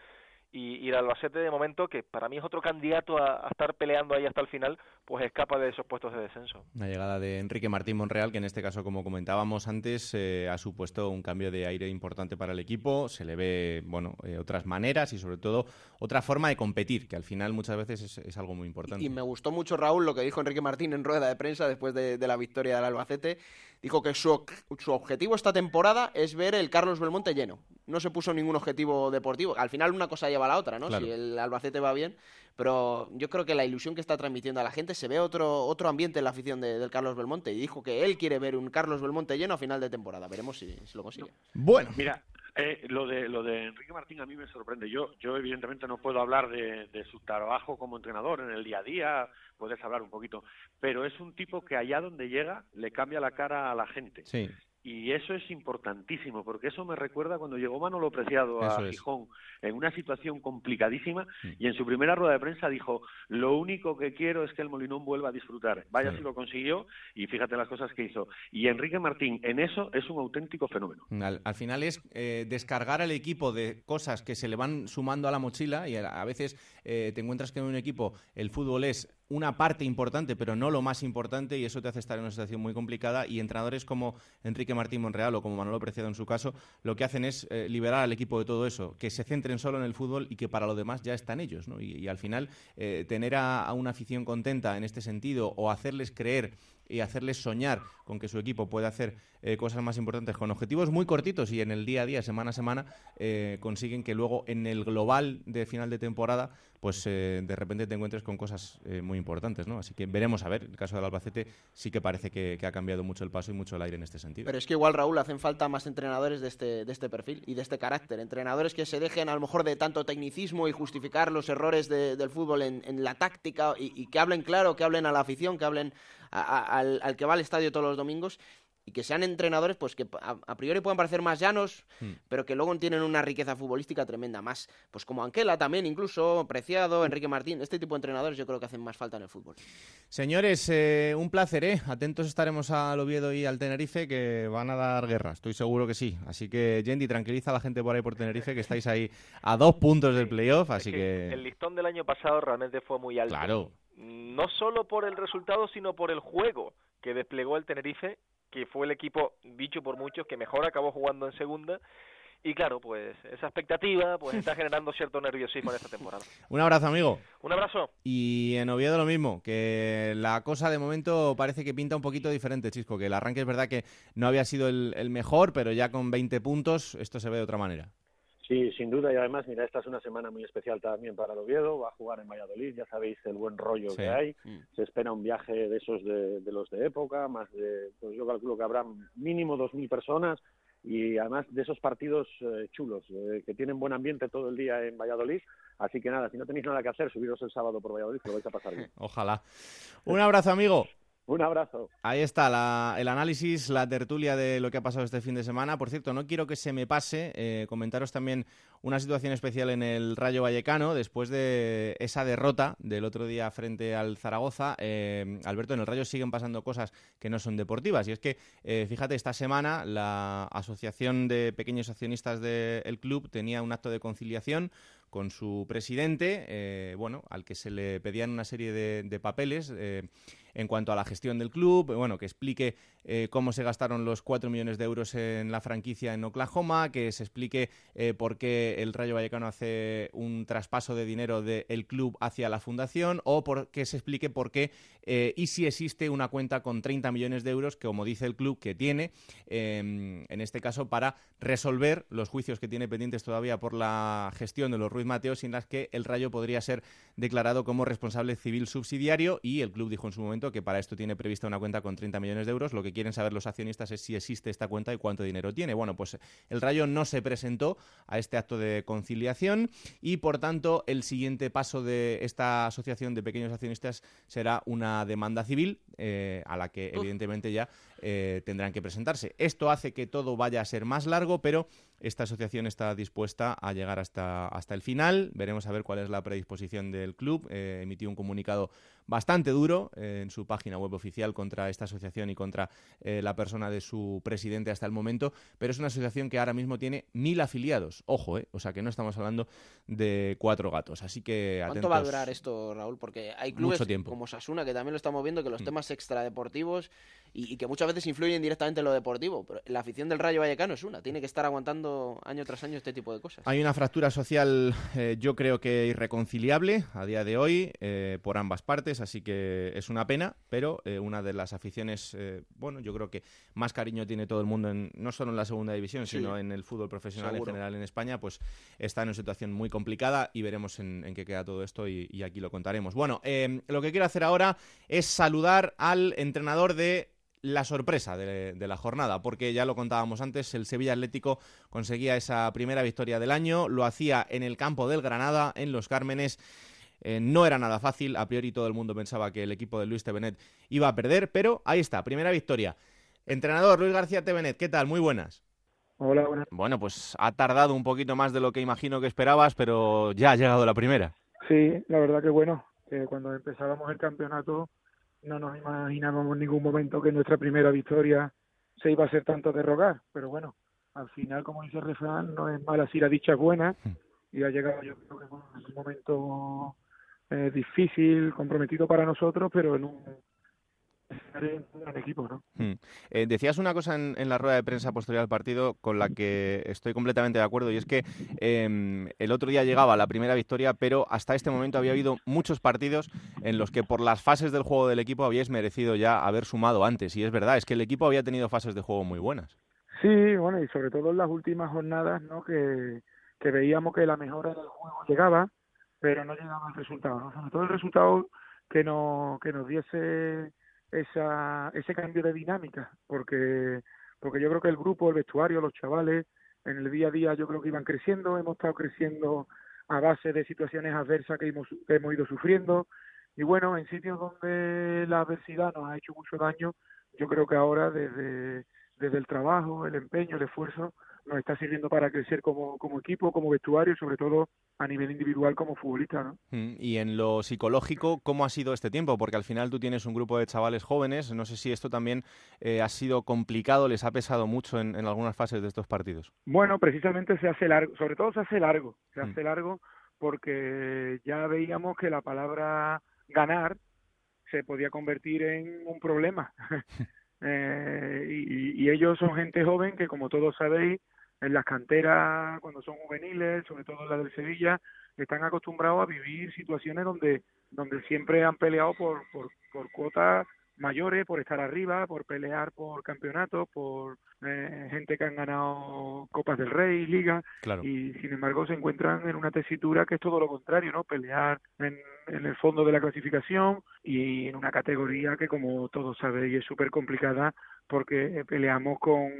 y, y el Albacete de momento, que para mí es otro candidato a, estar peleando ahí hasta el final, pues escapa de esos puestos de descenso. La llegada de Enrique Martín Monreal, que en este caso, como comentábamos antes, eh, ha supuesto un cambio de aire importante para el equipo. Se le ve, bueno, eh, otras maneras y sobre todo otra forma de competir, que al final muchas veces es, algo muy importante. Y, me gustó mucho, Raúl, lo que dijo Enrique Martín en rueda de prensa después de, de la victoria del Albacete. Dijo que su, su objetivo esta temporada es ver el Carlos Belmonte lleno no se puso ningún objetivo deportivo. Al final una cosa lleva a la otra, ¿no? Si el Albacete va bien, pero yo creo que la ilusión que está transmitiendo a la gente se ve otro otro ambiente en la afición de, del Carlos Belmonte y dijo que él quiere ver un Carlos Belmonte lleno a final de temporada. Veremos si, lo consigue. Bueno, mira, eh, lo de lo de Enrique Martín a mí me sorprende. Yo yo evidentemente no puedo hablar de, de su trabajo como entrenador en el día a día, puedes hablar un poquito, pero es un tipo que allá donde llega le cambia la cara a la gente. Sí. Y eso es importantísimo, porque eso me recuerda cuando llegó Manolo Preciado a Gijón en una situación complicadísima mm. y en su primera rueda de prensa dijo, lo único que quiero es que el Molinón vuelva a disfrutar. Vaya si lo consiguió y fíjate las cosas que hizo. Y Enrique Martín en eso es un auténtico fenómeno. Al, final es eh, descargar al equipo de cosas que se le van sumando a la mochila y a, veces eh, te encuentras que en un equipo el fútbol es una parte importante, pero no lo más importante, y eso te hace estar en una situación muy complicada. Y entrenadores como Enrique Martín Monreal o como Manolo Preciado en su caso, lo que hacen es eh, liberar al equipo de todo eso, que se centren solo en el fútbol y que para lo demás ya están ellos. ¿no? Y, al final, eh, tener a una afición contenta en este sentido o hacerles creer y hacerles soñar con que su equipo puede hacer eh, cosas más importantes con objetivos muy cortitos y en el día a día, semana a semana, consiguen que luego en el global de final de temporada, pues eh, de repente te encuentres con cosas muy importantes, ¿no? Así que veremos a ver. El caso del Albacete sí que parece que, ha cambiado mucho el paso y mucho el aire en este sentido. Pero es que igual, Raúl, hacen falta más entrenadores de este, de este perfil y de este carácter. Entrenadores que se dejen a lo mejor de tanto tecnicismo y justificar los errores del fútbol en, la táctica y que hablen claro, que hablen a la afición, que hablen al, que va al estadio todos los domingos y que sean entrenadores pues que a, priori pueden parecer más llanos, hmm. pero que luego tienen una riqueza futbolística tremenda, más pues como Anquela también, incluso Preciado, Enrique Martín, este tipo de entrenadores yo creo que hacen más falta en el fútbol. Señores, eh, un placer, ¿eh? Atentos estaremos al Oviedo y al Tenerife que van a dar guerra, estoy seguro que sí. Así que, Yendi, tranquiliza a la gente por ahí por Tenerife que estáis ahí a dos puntos del playoff, así que... El listón del año pasado realmente fue muy alto. Claro no solo por el resultado, sino por el juego que desplegó el Tenerife, que fue el equipo, dicho por muchos, que mejor acabó jugando en segunda. Y claro, pues esa expectativa pues está generando cierto nerviosismo en esta temporada. Un abrazo, amigo. Un abrazo. Y en Oviedo lo mismo, que la cosa de momento parece que pinta un poquito diferente, Chisco, que el arranque es verdad que no había sido el, el mejor, pero ya con 20 puntos esto se ve de otra manera. Sí, sin duda, y además, mira, esta es una semana muy especial también para el Oviedo, va a jugar en Valladolid, ya sabéis el buen rollo que hay, mm. se espera un viaje de esos de, los de época, más de, pues yo calculo que habrá mínimo 2.000 personas, y además de esos partidos eh, chulos, eh, que tienen buen ambiente todo el día en Valladolid, así que nada, si no tenéis nada que hacer, subiros el sábado por Valladolid, que lo vais a pasar bien. Ojalá. Un abrazo, amigo. Un abrazo. Ahí está el análisis, la tertulia de lo que ha pasado este fin de semana. Por cierto, no quiero que se me pase eh, comentaros también una situación especial en el Rayo Vallecano después de esa derrota del otro día frente al Zaragoza. Eh, Alberto, en el Rayo siguen pasando cosas que no son deportivas. Y es que, eh, fíjate, esta semana la Asociación de Pequeños Accionistas del club tenía un acto de conciliación con su presidente, bueno, al que se le pedían una serie de, de papeles en cuanto a la gestión del club, bueno, que explique eh, cómo se gastaron los 4 millones de euros en la franquicia en Oklahoma, que se explique eh, por qué el Rayo Vallecano hace un traspaso de dinero del club hacia la fundación o por que se explique por qué eh, y si existe una cuenta con 30 millones de euros, como dice el club que tiene, em, en este caso para resolver los juicios que tiene pendientes todavía por la gestión de los Ruiz Mateos, sin las que el Rayo podría ser declarado como responsable civil subsidiario y el club dijo en su momento que para esto tiene prevista una cuenta con 30 millones de euros. Lo que quieren saber los accionistas es si existe esta cuenta y cuánto dinero tiene. Bueno, pues el Rayo no se presentó a este acto de conciliación y, por tanto, el siguiente paso de esta asociación de pequeños accionistas será una demanda civil eh, a la que, evidentemente, ya eh, tendrán que presentarse. Esto hace que todo vaya a ser más largo, pero esta asociación está dispuesta a llegar hasta, hasta el final. Veremos a ver cuál es la predisposición del club. Eh, emitió un comunicado bastante duro eh, en su página web oficial contra esta asociación y contra eh, la persona de su presidente hasta el momento, pero es una asociación que ahora mismo tiene mil afiliados. Ojo, o sea que no estamos hablando de cuatro gatos. Así que ¿Cuánto va a durar esto, Raúl? Porque hay clubes como Sasuna que también lo estamos viendo, que los mm. temas extradeportivos y, que muchas veces influyen directamente en lo deportivo. Pero la afición del Rayo Vallecano es una, tiene que estar aguantando año tras año este tipo de cosas. Hay una fractura social, eh, yo creo que irreconciliable a día de hoy eh, por ambas partes, así que es una pena, pero eh, una de las aficiones, bueno, yo creo que más cariño tiene todo el mundo, en, no solo en la segunda división, sino en el fútbol profesional en general en España, pues está en una situación muy complicada y veremos en, qué queda todo esto y, y aquí lo contaremos. Bueno, lo que quiero hacer ahora es saludar al entrenador de la sorpresa de, la jornada, porque ya lo contábamos antes, el Sevilla Atlético conseguía esa primera victoria del año, lo hacía en el campo del Granada, en Los Cármenes. Eh, no era nada fácil, a priori todo el mundo pensaba que el equipo de Luis Tevenet iba a perder, pero ahí está, primera victoria. Entrenador Luis García Tevenet, ¿qué tal? Muy buenas. Hola, buenas. Bueno, pues ha tardado un poquito más de lo que imagino que esperabas, pero ya ha llegado la primera. Sí, la verdad que bueno, que cuando empezábamos el campeonato no nos imaginábamos en ningún momento que nuestra primera victoria se iba a hacer tanto de rogar, pero bueno, al final, como dice el refrán, no es mala si la dicha es buena, hmm. y ha llegado yo creo que en un momento eh, difícil, comprometido para nosotros, pero en un equipo, ¿no? Hmm. Eh, decías una cosa en, la rueda de prensa posterior al partido con la que estoy completamente de acuerdo y es que em, el otro día llegaba la primera victoria, pero hasta este momento había habido muchos partidos en los que por las fases del juego del equipo habíais merecido ya haber sumado antes y es verdad, es que el equipo había tenido fases de juego muy buenas. Sí, bueno, y sobre todo en las últimas jornadas, ¿no? Que, que veíamos que la mejora del juego llegaba, pero no llegaba el resultado, ¿no? Sobre todo el resultado que, no, que nos diese esa, ese cambio de dinámica, porque, porque yo creo que el grupo, el vestuario, los chavales, en el día a día yo creo que iban creciendo, hemos estado creciendo a base de situaciones adversas que hemos, que hemos ido sufriendo, y bueno, en sitios donde la adversidad nos ha hecho mucho daño, yo creo que ahora desde, desde el trabajo, el empeño, el esfuerzo, nos está sirviendo para crecer como, como equipo, como vestuario sobre todo a nivel individual como futbolista. ¿no? Mm, y en lo psicológico, ¿cómo ha sido este tiempo? Porque al final tú tienes un grupo de chavales jóvenes, no sé si esto también eh, ha sido complicado, les ha pesado mucho en, algunas fases de estos partidos. Bueno, precisamente se hace largo, sobre todo se hace largo, se mm. hace largo porque ya veíamos que la palabra ganar se podía convertir en un problema. eh, y, y, ellos son gente joven que, como todos sabéis, en las canteras, cuando son juveniles, sobre todo en la del Sevilla, están acostumbrados a vivir situaciones donde, donde siempre han peleado por, por, por cuotas mayores, por estar arriba, por pelear por campeonatos, por eh, gente que han ganado Copas del Rey, Liga, y sin embargo se encuentran en una tesitura que es todo lo contrario, ¿no? Pelear en, en el fondo de la clasificación y en una categoría que como todos sabéis es súper complicada porque peleamos con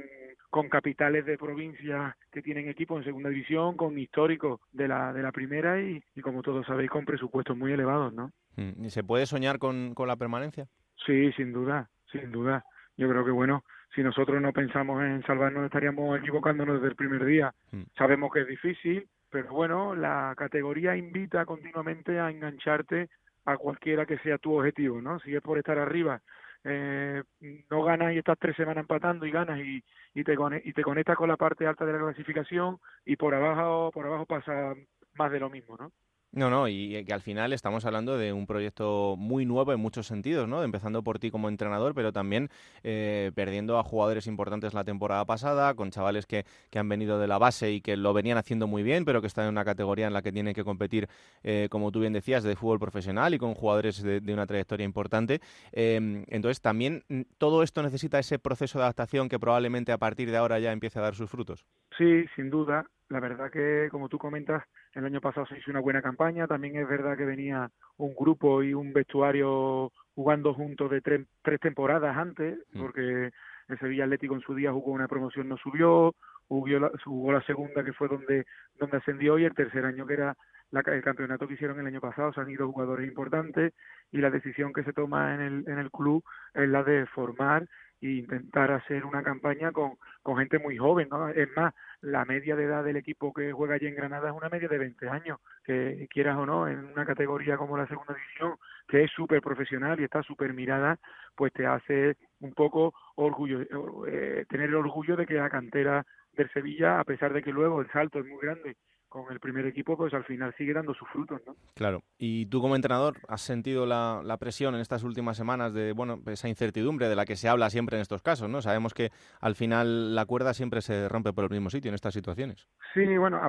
con capitales de provincias que tienen equipos en segunda división, con históricos de la, de la primera y, como todos sabéis, con presupuestos muy elevados, ¿no? Mm, ¿Y se puede soñar con, con la permanencia? Sí, sin duda, sin duda. Yo creo que, bueno, si nosotros no pensamos en salvarnos, estaríamos equivocándonos desde el primer día. Mm. Sabemos que es difícil, pero bueno, la categoría invita continuamente a engancharte a cualquiera que sea tu objetivo, ¿no? Si es por estar arriba eh, no ganas y estás tres semanas empatando y ganas y, y, te, y te conectas con la parte alta de la clasificación y por abajo, por abajo pasa más de lo mismo, ¿no? No, no, y que al final estamos hablando de un proyecto muy nuevo en muchos sentidos, ¿no? Empezando por ti como entrenador, pero también eh, perdiendo a jugadores importantes la temporada pasada, con chavales que, que, han venido de la base y que lo venían haciendo muy bien, pero que están en una categoría en la que tienen que competir, eh, como tú bien decías, de fútbol profesional y con jugadores de, una trayectoria importante. Em, entonces, también mm, todo esto necesita ese proceso de adaptación que probablemente a partir de ahora ya empiece a dar sus frutos. Sí, sin duda. La verdad que, como tú comentas, el año pasado se hizo una buena campaña. También es verdad que venía un grupo y un vestuario jugando juntos de tres, tres temporadas antes, mm. porque el Sevilla Atlético en su día jugó una promoción, no subió, jugó la, jugó la segunda que fue donde, donde ascendió y el tercer año que era la, el campeonato que hicieron el año pasado, se han ido jugadores importantes y la decisión que se toma en el, en el club es la de formar e intentar hacer una campaña con, con gente muy joven, ¿no? Es más, la media de edad del equipo que juega allí en Granada es una media de 20 años, que quieras o no, en una categoría como la segunda división, que es súper profesional y está súper mirada, pues te hace un poco orgullo, eh, tener el orgullo de que la cantera del Sevilla, a pesar de que luego el salto es muy grande con el primer equipo, pues al final sigue dando sus frutos, ¿no? Claro. Y tú como entrenador, ¿has sentido la, presión en estas últimas semanas de, bueno, esa incertidumbre de la que se habla siempre en estos casos, ¿no? Sabemos que al final la cuerda siempre se rompe por el mismo sitio en estas situaciones. Sí, bueno,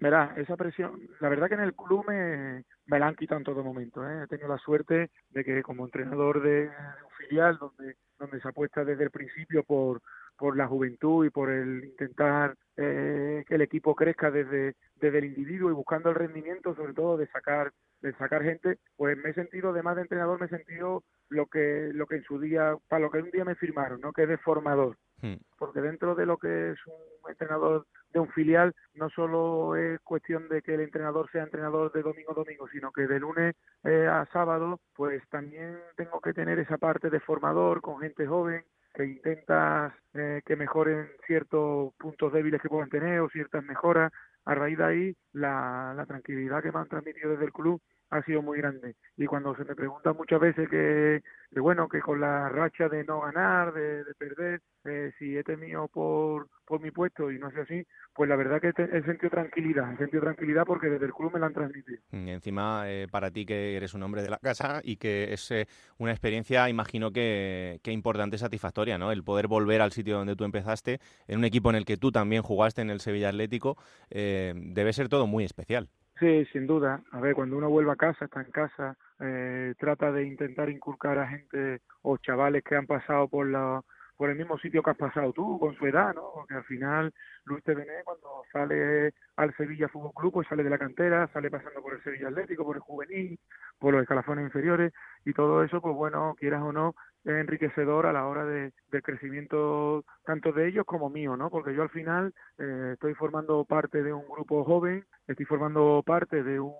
verá, esa presión, la verdad que en el club me, me la han quitado en todo momento, ¿eh? He tenido la suerte de que como entrenador de un filial donde, donde se apuesta desde el principio por por la juventud y por el intentar eh, que el equipo crezca desde, desde el individuo y buscando el rendimiento, sobre todo de sacar de sacar gente, pues me he sentido, además de entrenador, me he sentido lo que lo que en su día, para lo que un día me firmaron, ¿no? que es de formador. Hmm. Porque dentro de lo que es un entrenador de un filial, no solo es cuestión de que el entrenador sea entrenador de domingo a domingo, sino que de lunes eh, a sábado, pues también tengo que tener esa parte de formador con gente joven, que intentas eh, que mejoren ciertos puntos débiles que puedan tener o ciertas mejoras. A raíz de ahí, la, la tranquilidad que me han transmitido desde el club ha sido muy grande. Y cuando se me pregunta muchas veces que, bueno, que con la racha de no ganar, de, perder, eh, si he temido por, por mi puesto y no sé así, pues la verdad que he sentido tranquilidad, he sentido tranquilidad porque desde el club me la han transmitido. Y encima, eh, para ti que eres un hombre de la casa y que es eh, una experiencia, imagino que, que importante satisfactoria, ¿no? El poder volver al sitio donde tú empezaste, en un equipo en el que tú también jugaste, en el Sevilla Atlético, debe ser todo muy especial. Sí, sin duda. A ver, cuando uno vuelve a casa, está en casa, eh, trata de intentar inculcar a gente o chavales que han pasado por la por el mismo sitio que has pasado tú, con su edad, ¿no? Porque al final Luis Tevené cuando sale al Sevilla Fútbol Club, pues sale de la cantera, sale pasando por el Sevilla Atlético, por el juvenil, por los escalafones inferiores y todo eso, pues bueno, quieras o no, enriquecedor a la hora de, del crecimiento tanto de ellos como mío, ¿no? Porque yo al final eh, estoy formando parte de un grupo joven, estoy formando parte de un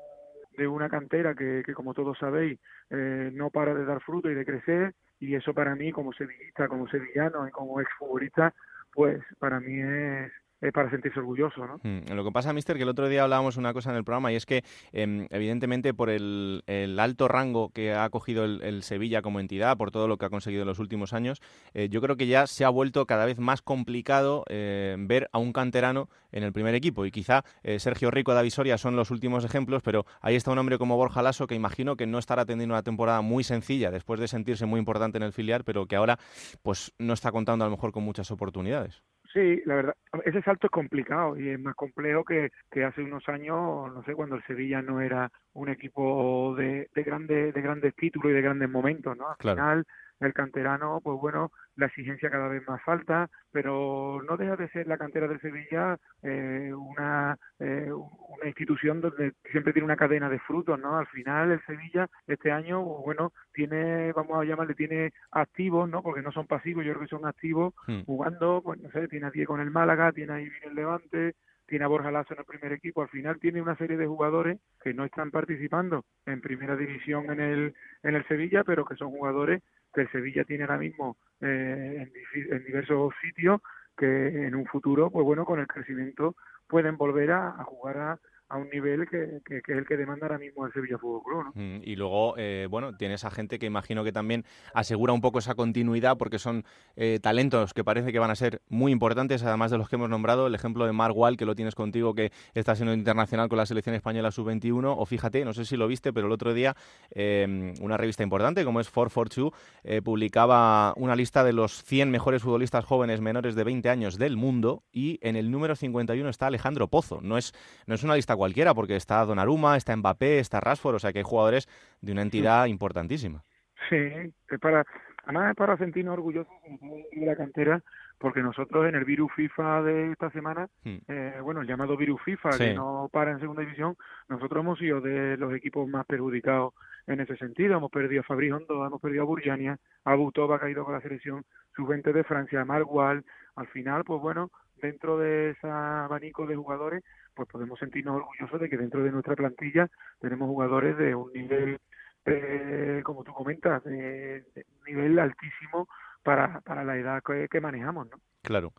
de una cantera que, que como todos sabéis eh, no para de dar fruto y de crecer y eso para mí como sevillista, como sevillano y como exfutbolista pues para mí es, es para sentirse orgulloso, ¿no? Mm, lo que pasa, Mister, que el otro día hablábamos una cosa en el programa y es que, em, evidentemente, por el, alto rango que ha cogido el, Sevilla como entidad, por todo lo que ha conseguido en los últimos años, eh, yo creo que ya se ha vuelto cada vez más complicado eh, ver a un canterano en el primer equipo. Y quizá eh, Sergio Rico, David Soria son los últimos ejemplos, pero ahí está un hombre como Borja Lasso que imagino que no estará teniendo una temporada muy sencilla después de sentirse muy importante en el filial, pero que ahora pues no está contando a lo mejor con muchas oportunidades. Sí, la verdad, ese salto es complicado y es más complejo que, que hace unos años, no sé, cuando el Sevilla no era un equipo de, de, grande, de grandes títulos y de grandes momentos, ¿no? Al final el canterano, pues bueno, la exigencia cada vez más alta, pero no deja de ser la cantera de Sevilla eh, una, eh, una institución donde siempre tiene una cadena de frutos, ¿no? Al final el Sevilla este año, pues bueno, tiene, vamos a llamarle, tiene activos, ¿no? Porque no son pasivos, yo creo que son activos, hmm. jugando, pues no sé, tiene a con el Málaga, tiene a Ivy el Levante, tiene a Borja Lazo en el primer equipo, al final tiene una serie de jugadores que no están participando en primera división en el, en el Sevilla, pero que son jugadores que Sevilla tiene ahora mismo eh, en, diversos sitios que en un futuro, pues bueno, con el crecimiento pueden volver a jugar a, a un nivel que, que, es el que demanda ahora mismo el Sevilla Fútbol Club. ¿no? Mm, y luego, eh, bueno, tienes a gente que imagino que también asegura un poco esa continuidad porque son eh, talentos que parece que van a ser muy importantes, además de los que hemos nombrado. El ejemplo de Mark Wall, que lo tienes contigo, que está siendo internacional con la selección española sub-21. O fíjate, no sé si lo viste, pero el otro día em, una revista importante como es 442 eh, publicaba una lista de los 100 mejores futbolistas jóvenes menores de 20 años del mundo y en el número 51 está Alejandro Pozo. No es, no es una lista cualquiera, porque está Donnarumma, está Mbappé, está Rashford, o sea que hay jugadores de una entidad importantísima. Sí, es para, además es para sentirnos orgullosos de la cantera, porque nosotros en el virus FIFA de esta semana, hmm. eh, bueno, el llamado virus FIFA, que no para en segunda división, nosotros hemos sido de los equipos más perjudicados en ese sentido. Hemos perdido a Fabri Hondo, hemos perdido a Burjania, a Butova ha caído con la selección sub-20 de Francia, a Margual. Al final, pues bueno, dentro de ese abanico de jugadores, pues podemos sentirnos orgullosos de que dentro de nuestra plantilla tenemos jugadores de un nivel, eh, como tú comentas, de, nivel altísimo para, para la edad que, que manejamos, ¿no? Claro.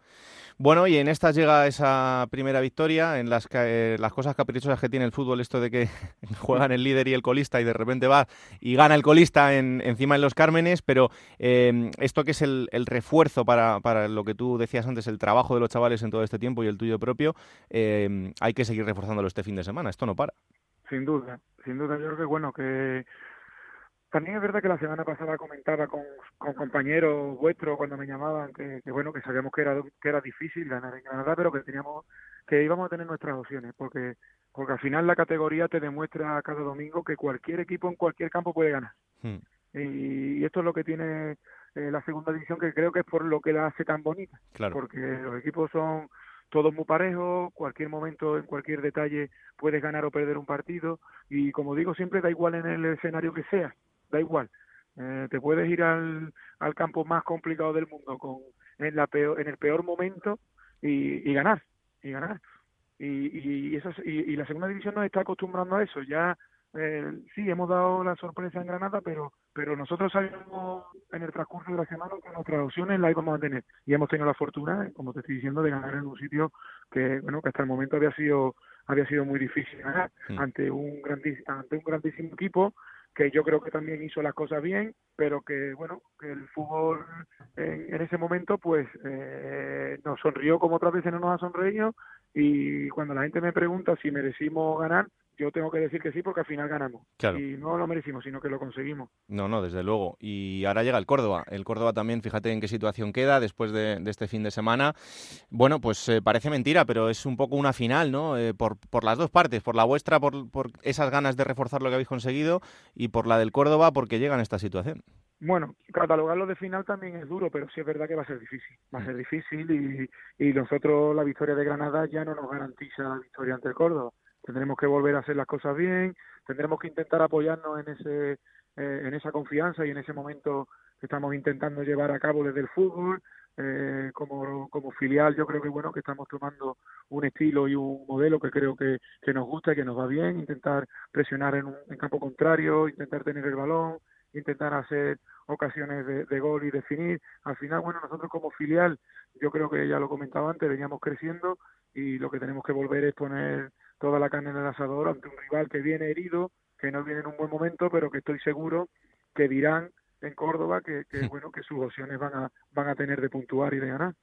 Bueno, y en esta llega esa primera victoria, en las, eh, las cosas caprichosas que tiene el fútbol, esto de que juegan el líder y el colista y de repente va y gana el colista en, encima en los Cármenes, pero eh, esto que es el, refuerzo para, para, lo que tú decías antes, el trabajo de los chavales en todo este tiempo y el tuyo propio, eh, hay que seguir reforzándolo este fin de semana, esto no para. Sin duda, sin duda, yo creo que bueno, que también es verdad que la semana pasada comentaba con, con compañeros vuestros cuando me llamaban que, bueno que sabíamos que era que era difícil ganar en Canadá, pero que teníamos que íbamos a tener nuestras opciones porque porque al final la categoría te demuestra cada domingo que cualquier equipo en cualquier campo puede ganar. Hmm. Y, esto es lo que tiene eh, la segunda división que creo que es por lo que la hace tan bonita, claro. porque los equipos son todos muy parejos, cualquier momento, en cualquier detalle puedes ganar o perder un partido y como digo siempre da igual en el escenario que sea da igual. Eh, te puedes ir al, al campo más complicado del mundo con en la peor, en el peor momento y, y ganar y ganar y, y, eso, y, la segunda división nos está acostumbrando a eso ya eh, sí, hemos dado la sorpresa en Granada, pero pero nosotros sabíamos en el transcurso de la semana que nuestras opciones las íbamos a tener y hemos tenido la fortuna, como te estoy diciendo, de ganar en un sitio que bueno que hasta el momento había sido había sido muy difícil ganar mm. ante un ante un grandísimo equipo que yo creo que también hizo las cosas bien, pero que bueno, que el fútbol en, ese momento pues eh, nos sonrió como otras veces no nos ha sonreído y cuando la gente me pregunta si merecimos ganar, yo tengo que decir que sí porque al final ganamos. Y no lo merecimos, sino que lo conseguimos. No, no, desde luego. Y ahora llega el Córdoba. El Córdoba también, fíjate en qué situación queda después de, este fin de semana. Bueno, pues eh, parece mentira, pero es un poco una final, ¿no? Eh, por, por las dos partes, por la vuestra, por, por esas ganas de reforzar lo que habéis conseguido, y por la del Córdoba, porque llega en esta situación. Bueno, catalogarlo de final también es duro, pero sí es verdad que va a ser difícil. Va a ser difícil y, y nosotros la victoria de Granada ya no nos garantiza la victoria ante el Córdoba tendremos que volver a hacer las cosas bien, tendremos que intentar apoyarnos en ese eh, en esa confianza y en ese momento que estamos intentando llevar a cabo desde el fútbol eh, como, como filial yo creo que bueno que estamos tomando un estilo y un modelo que creo que, que nos gusta y que nos va bien intentar presionar en un en campo contrario intentar tener el balón intentar hacer ocasiones de, de, gol y definir. Al final, bueno, nosotros como filial, yo creo que ya lo comentaba antes, veníamos creciendo y lo que tenemos que volver es poner toda la carne en el asador ante un rival que viene herido, que no viene en un buen momento, pero que estoy seguro que dirán en Córdoba que, que bueno que sus opciones van a van a tener de puntuar y de ganar.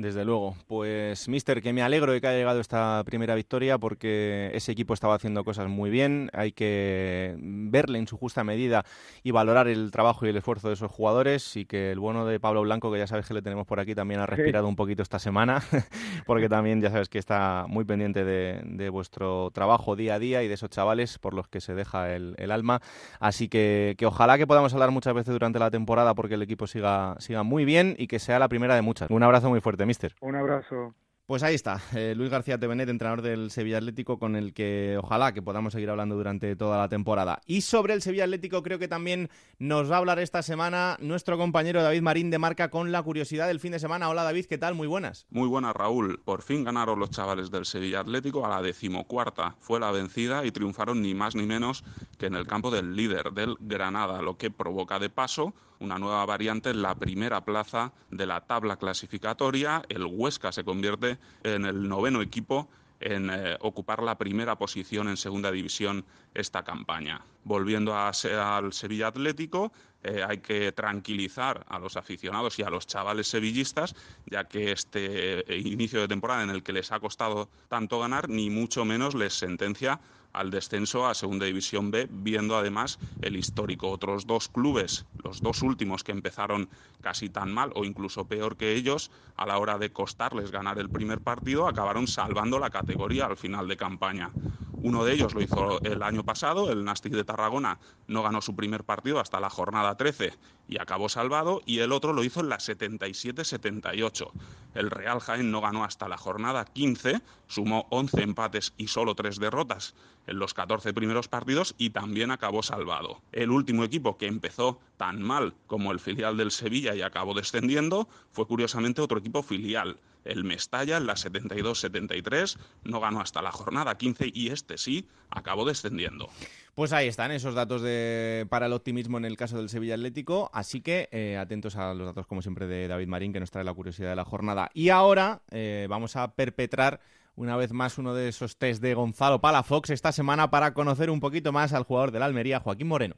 Desde luego. Pues, Mister, que me alegro de que haya llegado esta primera victoria porque ese equipo estaba haciendo cosas muy bien. Hay que verle en su justa medida y valorar el trabajo y el esfuerzo de esos jugadores. Y que el bueno de Pablo Blanco, que ya sabes que le tenemos por aquí, también ha respirado un poquito esta semana, porque también ya sabes que está muy pendiente de, vuestro trabajo día a día y de esos chavales por los que se deja el, alma. Así que, que ojalá que podamos hablar muchas veces durante la temporada porque el equipo siga, siga muy bien y que sea la primera de muchas. Un abrazo muy fuerte mister. Un abrazo. Pues ahí está, eh, Luis García Tevenet, entrenador del Sevilla Atlético, con el que ojalá que podamos seguir hablando durante toda la temporada. Y sobre el Sevilla Atlético creo que también nos va a hablar esta semana nuestro compañero David Marín de Marca con la curiosidad del fin de semana. Hola David, ¿qué tal? Muy buenas. Muy buenas Raúl. Por fin ganaron los chavales del Sevilla Atlético a la decimocuarta. Fue la vencida y triunfaron ni más ni menos que en el campo del líder, del Granada, lo que provoca de paso una nueva variante en la primera plaza de la tabla clasificatoria. El Huesca se convierte en el noveno equipo en eh, ocupar la primera posición en segunda división esta campaña. Volviendo al Sevilla Atlético, eh, hay que tranquilizar a los aficionados y a los chavales sevillistas, ya que este eh, inicio de temporada en el que les ha costado tanto ganar, ni mucho menos les sentencia al descenso a Segunda División B, viendo además el histórico. Otros dos clubes, los dos últimos que empezaron casi tan mal o incluso peor que ellos, a la hora de costarles ganar el primer partido, acabaron salvando la categoría al final de campaña. Uno de ellos lo hizo el año pasado, el Nastic de Tarragona no ganó su primer partido hasta la jornada 13 y acabó salvado, y el otro lo hizo en la 77-78. El Real Jaén no ganó hasta la jornada 15, sumó 11 empates y solo 3 derrotas en los 14 primeros partidos y también acabó salvado. El último equipo que empezó tan mal como el filial del Sevilla y acabó descendiendo fue curiosamente otro equipo filial, el Mestalla en la 72-73 no ganó hasta la jornada 15 y este sí acabó descendiendo. Pues ahí están esos datos de, para el optimismo en el caso del Sevilla Atlético, así que eh, atentos a los datos como siempre de David Marín que nos trae la curiosidad de la jornada. Y ahora eh, vamos a perpetrar una vez más uno de esos test de Gonzalo Palafox esta semana para conocer un poquito más al jugador del Almería, Joaquín Moreno.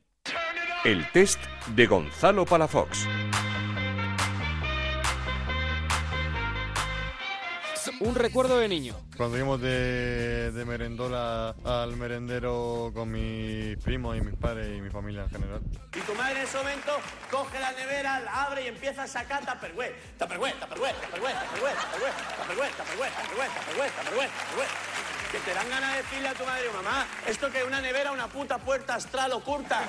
El test de Gonzalo Palafox. Un recuerdo de niño. Cuando íbamos de, de merendola al merendero con mis primos y mis padres y mi familia en general. Y tu madre en ese momento coge la nevera, la abre y empieza a sacar tapergüe, tapergüe, tapergüe, tapergüe, tapergüe, tapergüe, tapergüe, tapergüe, tapergüe, tapergüe, tapergüe, tapergüe. Que te dan ganas de decirle a tu madre, mamá, esto que es una nevera, una puta puerta astral oculta.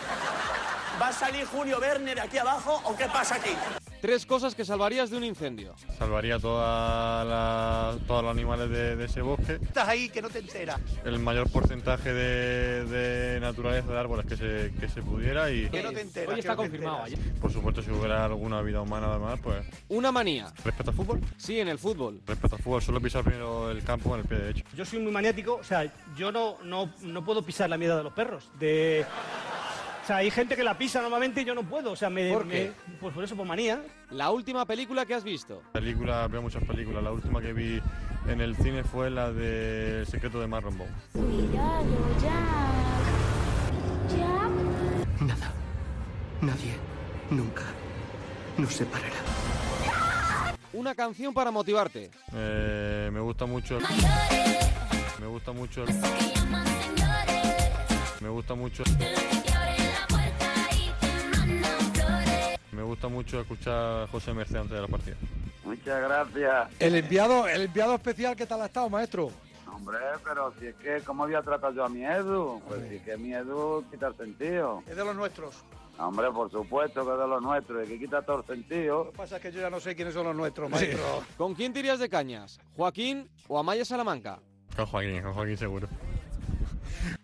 ¿Va a salir Julio Verne de aquí abajo o qué pasa aquí? Tres cosas que salvarías de un incendio. Salvaría toda todos los animales de, ese bosque. Estás ahí que no te enteras. El mayor porcentaje de, naturaleza de árboles que se, que se pudiera y... Que no te enteras. Hoy está confirmado. Por supuesto, si hubiera alguna vida humana además, pues... Una manía. ¿Respecto al fútbol? Sí, en el fútbol. Respecto al fútbol, solo pisar primero el campo con el pie derecho. Yo soy muy maniático, o sea, yo no, no, no puedo pisar la mierda de los perros. De... O sea, hay gente que la pisa normalmente y yo no puedo. O sea, me, ¿Por qué? pues por eso, por manía. La última película que has visto. Película, veo muchas películas. La última que vi en el cine fue la de El secreto de Marron Bone. Cuidado, Jack. Jack. Nada. Nadie. Nunca. Nos separará. Una canción para motivarte. Eh, me gusta mucho. Me gusta mucho. Me gusta mucho. Me gusta mucho escuchar a José Merced antes de la partida. Muchas gracias. El enviado, el enviado especial, ¿qué tal ha estado, maestro? Hombre, pero si es que, ¿cómo voy a tratar yo a mi Edu? Pues si es que mi Edu quita el sentido. Es de los nuestros. Hombre, por supuesto que es de los nuestros, y que quita todo el sentido. Lo que pasa es que yo ya no sé quiénes son los nuestros, maestro. ¿Con quién tirías de cañas? ¿Joaquín o Amaya Salamanca? Con Joaquín, con Joaquín seguro.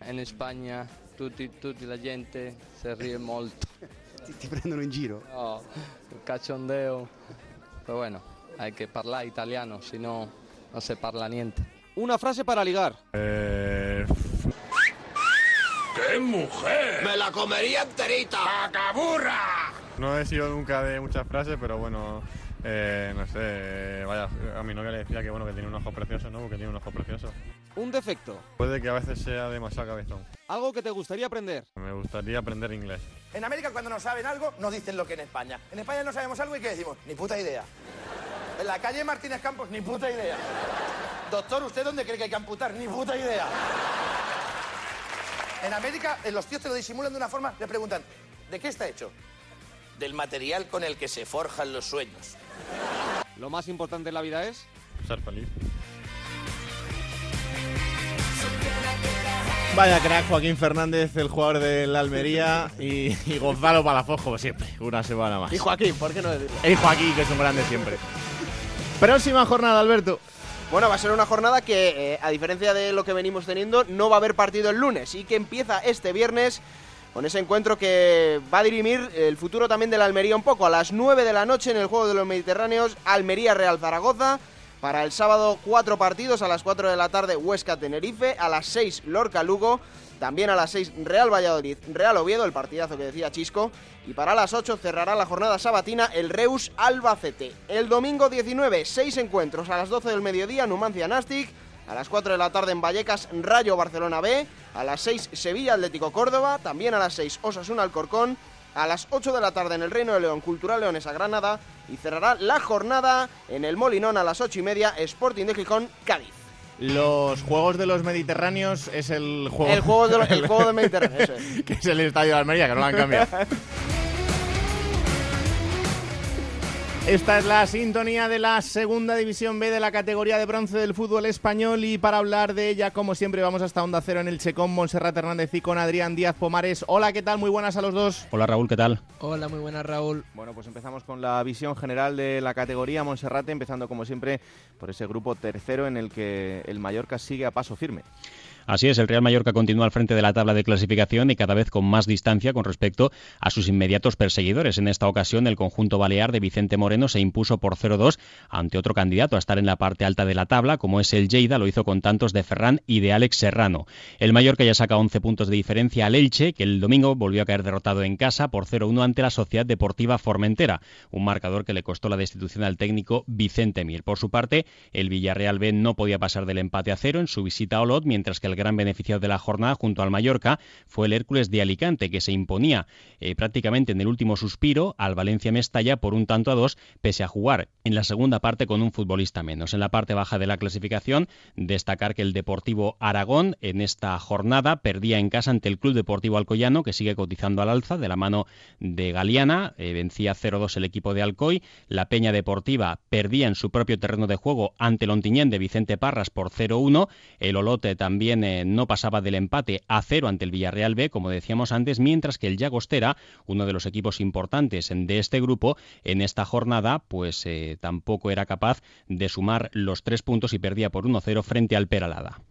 En España tutti, tutti la gente se ríe molto. Ti, ti prendono in giro? No, cachondeo. Pero bueno, hay que hablar italiano, si no, no se parla niente. Una frase para ligar. Eh... ¡Qué mujer! ¡Me la comería enterita! ¡Macaburra! No he sido nunca de muchas frases, pero bueno, eh, no sé, vaya, a mi novia le decía que bueno que tiene un ojo precioso, ¿no? Que tiene un ojo precioso. Un defecto. Puede que a veces sea demasiado cabezón. Algo que te gustaría aprender. Me gustaría aprender inglés. En América cuando no saben algo, nos dicen lo que en España. En España no sabemos algo y ¿qué decimos? Ni puta idea. En la calle Martínez Campos, ni puta idea. Doctor, ¿usted dónde cree que hay que amputar? Ni puta idea. En América, en los tíos te lo disimulan de una forma, le preguntan, ¿de qué está hecho? Del material con el que se forjan los sueños. Lo más importante en la vida es... Ser feliz. Vaya crack Joaquín Fernández, el jugador del Almería, y, y Gonzalo Palafox, como siempre, una semana más. Y Joaquín, ¿por qué no decirlo? Y Joaquín, que es un grande siempre. Próxima jornada, Alberto. Bueno, va a ser una jornada que, eh, a diferencia de lo que venimos teniendo, no va a haber partido el lunes y que empieza este viernes con ese encuentro que va a dirimir el futuro también de la Almería un poco. A las 9 de la noche en el Juego de los Mediterráneos, Almería-Real Zaragoza. Para el sábado, cuatro partidos. A las 4 de la tarde, Huesca-Tenerife. A las 6, Lorca-Lugo. También a las 6, Real Valladolid, Real Oviedo, el partidazo que decía Chisco. Y para las 8 cerrará la jornada sabatina el Reus Albacete. El domingo 19, 6 encuentros. A las 12 del mediodía, Numancia Nastic. A las 4 de la tarde en Vallecas, Rayo Barcelona B. A las 6, Sevilla Atlético Córdoba. También a las 6, Osasuna Alcorcón. A las 8 de la tarde en el Reino de León, Cultural Leonesa Granada. Y cerrará la jornada en el Molinón a las 8 y media, Sporting de Gijón, Cádiz. Los Juegos de los Mediterráneos es el juego. El juego, de los- el juego del Mediterráneo, eso es. que es el estadio de Almería, que no lo han cambiado. Esta es la sintonía de la segunda división B de la categoría de bronce del fútbol español y para hablar de ella, como siempre, vamos hasta Onda Cero en el Checón, Monserrat Hernández y con Adrián Díaz Pomares. Hola, ¿qué tal? Muy buenas a los dos. Hola Raúl, ¿qué tal? Hola, muy buenas Raúl. Bueno, pues empezamos con la visión general de la categoría Monserrate, empezando como siempre por ese grupo tercero en el que el Mallorca sigue a paso firme. Así es, el Real Mallorca continúa al frente de la tabla de clasificación y cada vez con más distancia con respecto a sus inmediatos perseguidores. En esta ocasión, el conjunto balear de Vicente Moreno se impuso por 0-2 ante otro candidato a estar en la parte alta de la tabla, como es el Lleida, lo hizo con tantos de Ferran y de Alex Serrano. El Mallorca ya saca 11 puntos de diferencia al Elche, que el domingo volvió a caer derrotado en casa por 0-1 ante la Sociedad Deportiva Formentera, un marcador que le costó la destitución al técnico Vicente Mir. Por su parte, el Villarreal B no podía pasar del empate a cero en su visita a Olot, mientras que el gran beneficiado de la jornada junto al Mallorca fue el Hércules de Alicante, que se imponía eh, prácticamente en el último suspiro al Valencia Mestalla por un tanto a dos, pese a jugar en la segunda parte con un futbolista menos. En la parte baja de la clasificación, destacar que el Deportivo Aragón en esta jornada perdía en casa ante el Club Deportivo Alcoyano, que sigue cotizando al alza de la mano de Galeana, eh, vencía 0-2 el equipo de Alcoy, la Peña Deportiva perdía en su propio terreno de juego ante el de Vicente Parras por 0-1, el Olote también eh, no pasaba del empate a cero ante el Villarreal B, como decíamos antes, mientras que el Llagostera, uno de los equipos importantes de este grupo, en esta jornada, pues eh, tampoco era capaz de sumar los tres puntos y perdía por 1-0 frente al Peralada.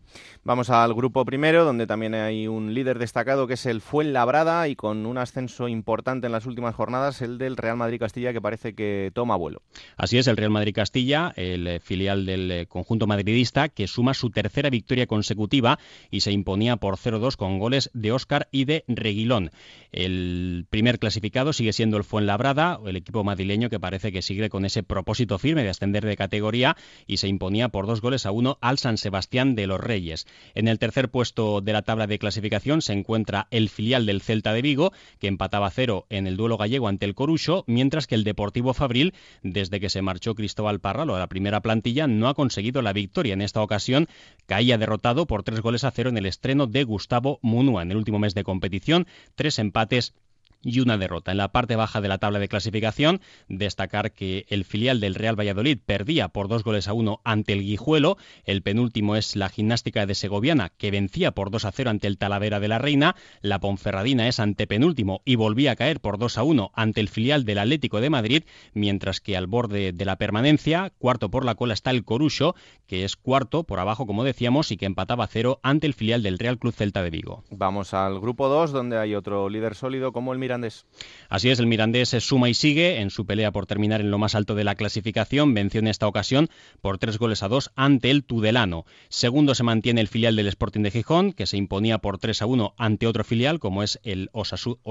Vamos al grupo primero, donde también hay un líder destacado que es el Fuenlabrada y con un ascenso importante en las últimas jornadas, el del Real Madrid Castilla, que parece que toma vuelo. Así es, el Real Madrid Castilla, el eh, filial del eh, conjunto madridista, que suma su tercera victoria consecutiva y se imponía por 0-2 con goles de Óscar y de Reguilón. El primer clasificado sigue siendo el Fuenlabrada, el equipo madrileño que parece que sigue con ese propósito firme de ascender de categoría y se imponía por dos goles a uno al San Sebastián de los Reyes. En el tercer puesto de la tabla de clasificación se encuentra el filial del Celta de Vigo, que empataba cero en el duelo gallego ante el Corucho, mientras que el Deportivo Fabril, desde que se marchó Cristóbal Parralo a la primera plantilla, no ha conseguido la victoria. En esta ocasión caía derrotado por tres goles a cero en el estreno de Gustavo Munua. En el último mes de competición, tres empates y una derrota. En la parte baja de la tabla de clasificación, destacar que el filial del Real Valladolid perdía por dos goles a uno ante el Guijuelo. El penúltimo es la gimnástica de Segoviana, que vencía por 2 a 0 ante el Talavera de la Reina. La Ponferradina es antepenúltimo y volvía a caer por 2 a 1 ante el filial del Atlético de Madrid, mientras que al borde de la permanencia, cuarto por la cola, está el Corucho, que es cuarto por abajo, como decíamos, y que empataba a cero ante el filial del Real Club Celta de Vigo. Vamos al grupo 2, donde hay otro líder sólido como el Así es, el Mirandés suma y sigue en su pelea por terminar en lo más alto de la clasificación. Venció en esta ocasión por tres goles a dos ante el Tudelano. Segundo se mantiene el filial del Sporting de Gijón, que se imponía por 3 a 1 ante otro filial, como es el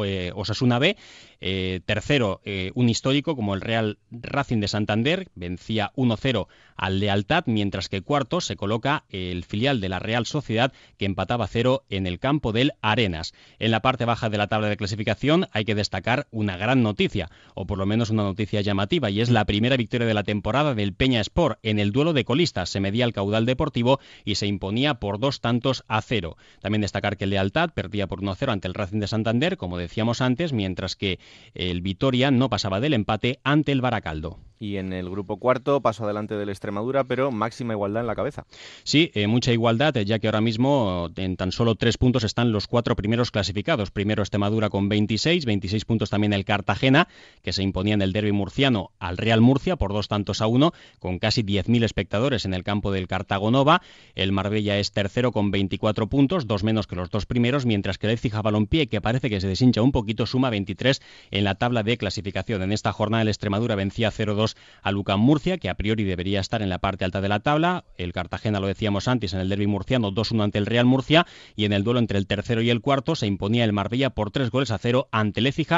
eh, Osasuna B. Eh, tercero, eh, un histórico como el Real Racing de Santander, vencía 1-0 al Lealtad, mientras que cuarto se coloca el filial de la Real Sociedad, que empataba cero en el campo del Arenas. En la parte baja de la tabla de clasificación hay que destacar una gran noticia, o por lo menos una noticia llamativa, y es la primera victoria de la temporada del Peña Sport en el duelo de colistas. Se medía el caudal deportivo y se imponía por dos tantos a cero. También destacar que el Lealtad perdía por 1-0 ante el Racing de Santander, como decíamos antes, mientras que el Vitoria no pasaba del empate ante el Baracaldo. Y en el grupo cuarto, paso adelante del Extremadura, pero máxima igualdad en la cabeza. Sí, eh, mucha igualdad, eh, ya que ahora mismo en tan solo tres puntos están los cuatro primeros clasificados. Primero Extremadura con 26, 26 puntos también el Cartagena, que se imponía en el derby murciano al Real Murcia por dos tantos a uno, con casi 10.000 espectadores en el campo del Cartagonova. El Marbella es tercero con 24 puntos, dos menos que los dos primeros, mientras que el Ecija Balompié, que parece que se deshincha un poquito, suma 23 en la tabla de clasificación. En esta jornada el Extremadura vencía 0-2 a Lucan Murcia, que a priori debería estar en la parte alta de la tabla. El Cartagena, lo decíamos antes, en el derby murciano 2-1 ante el Real Murcia y en el duelo entre el tercero y el cuarto se imponía el Marbella por tres goles a cero ante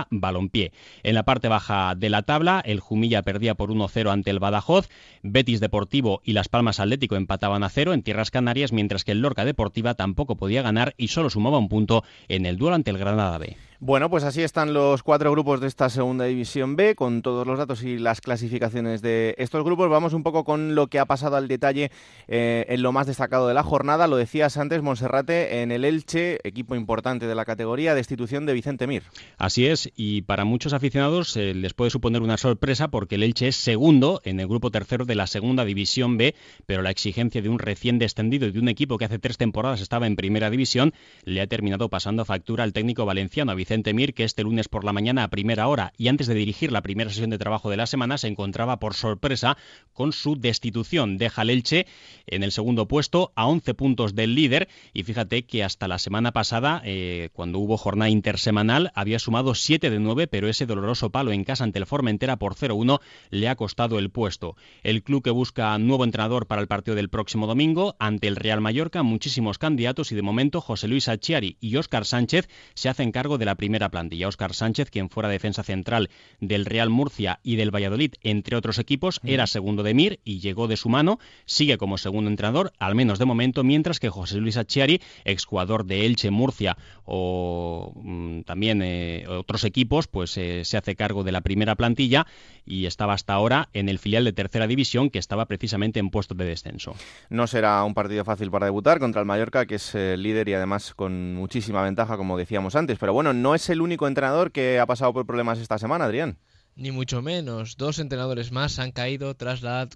Balompié. En la parte baja de la tabla, el Jumilla perdía por 1-0 ante el Badajoz, Betis Deportivo y Las Palmas Atlético empataban a cero en tierras canarias, mientras que el Lorca Deportiva tampoco podía ganar y solo sumaba un punto en el duelo ante el Granada B. Bueno, pues así están los cuatro grupos de esta segunda división B, con todos los datos y las clasificaciones de estos grupos. Vamos un poco con lo que ha pasado al detalle eh, en lo más destacado de la jornada. Lo decías antes, Monserrate, en el Elche, equipo importante de la categoría, destitución de Vicente Mir. Así es, y para muchos aficionados eh, les puede suponer una sorpresa porque el Elche es segundo en el grupo tercero de la segunda división B, pero la exigencia de un recién descendido y de un equipo que hace tres temporadas estaba en primera división le ha terminado pasando factura al técnico valenciano, a Mir, que este lunes por la mañana a primera hora y antes de dirigir la primera sesión de trabajo de la semana se encontraba por sorpresa con su destitución. Deja el Elche en el segundo puesto a 11 puntos del líder y fíjate que hasta la semana pasada, eh, cuando hubo jornada intersemanal, había sumado 7 de 9, pero ese doloroso palo en casa ante el Formentera por 0-1 le ha costado el puesto. El club que busca nuevo entrenador para el partido del próximo domingo ante el Real Mallorca, muchísimos candidatos y de momento José Luis Achiari y Óscar Sánchez se hacen cargo de la primera plantilla. Óscar Sánchez, quien fuera defensa central del Real Murcia y del Valladolid, entre otros equipos, era segundo de Mir y llegó de su mano, sigue como segundo entrenador, al menos de momento, mientras que José Luis Achiari, exjugador de Elche, Murcia o mm, también eh, otros equipos, pues eh, se hace cargo de la primera plantilla y estaba hasta ahora en el filial de tercera división que estaba precisamente en puestos de descenso. No será un partido fácil para debutar contra el Mallorca, que es eh, líder y además con muchísima ventaja, como decíamos antes, pero bueno, no es el único entrenador que ha pasado por problemas esta semana, Adrián. Ni mucho menos. Dos entrenadores más han caído tras la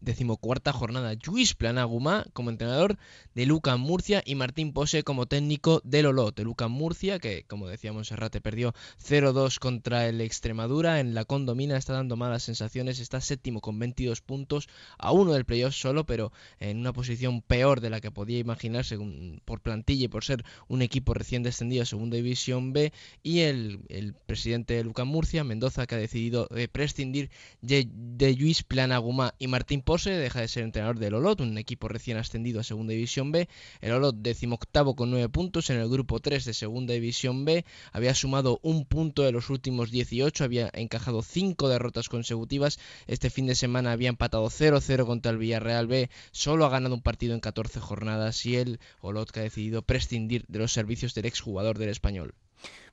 decimocuarta jornada. Luis Planagumá como entrenador de Luca Murcia y Martín Pose como técnico del Olot. De Luca Murcia, que como decíamos Serrate perdió 0-2 contra el Extremadura. En la condomina está dando malas sensaciones. Está séptimo con 22 puntos. A uno del playoff solo, pero en una posición peor de la que podía imaginarse por plantilla y por ser un equipo recién descendido a Segunda División B. Y el, el presidente de Luca Murcia, Mendoza, que ha decidido de prescindir de, Luis Planagumá y Martín Pose, deja de ser entrenador del Olot, un equipo recién ascendido a Segunda División B. El Olot decimoctavo con nueve puntos en el grupo 3 de Segunda División B, había sumado un punto de los últimos 18, había encajado cinco derrotas consecutivas. Este fin de semana había empatado 0-0 contra el Villarreal B, solo ha ganado un partido en 14 jornadas y el Olot que ha decidido prescindir de los servicios del exjugador del español.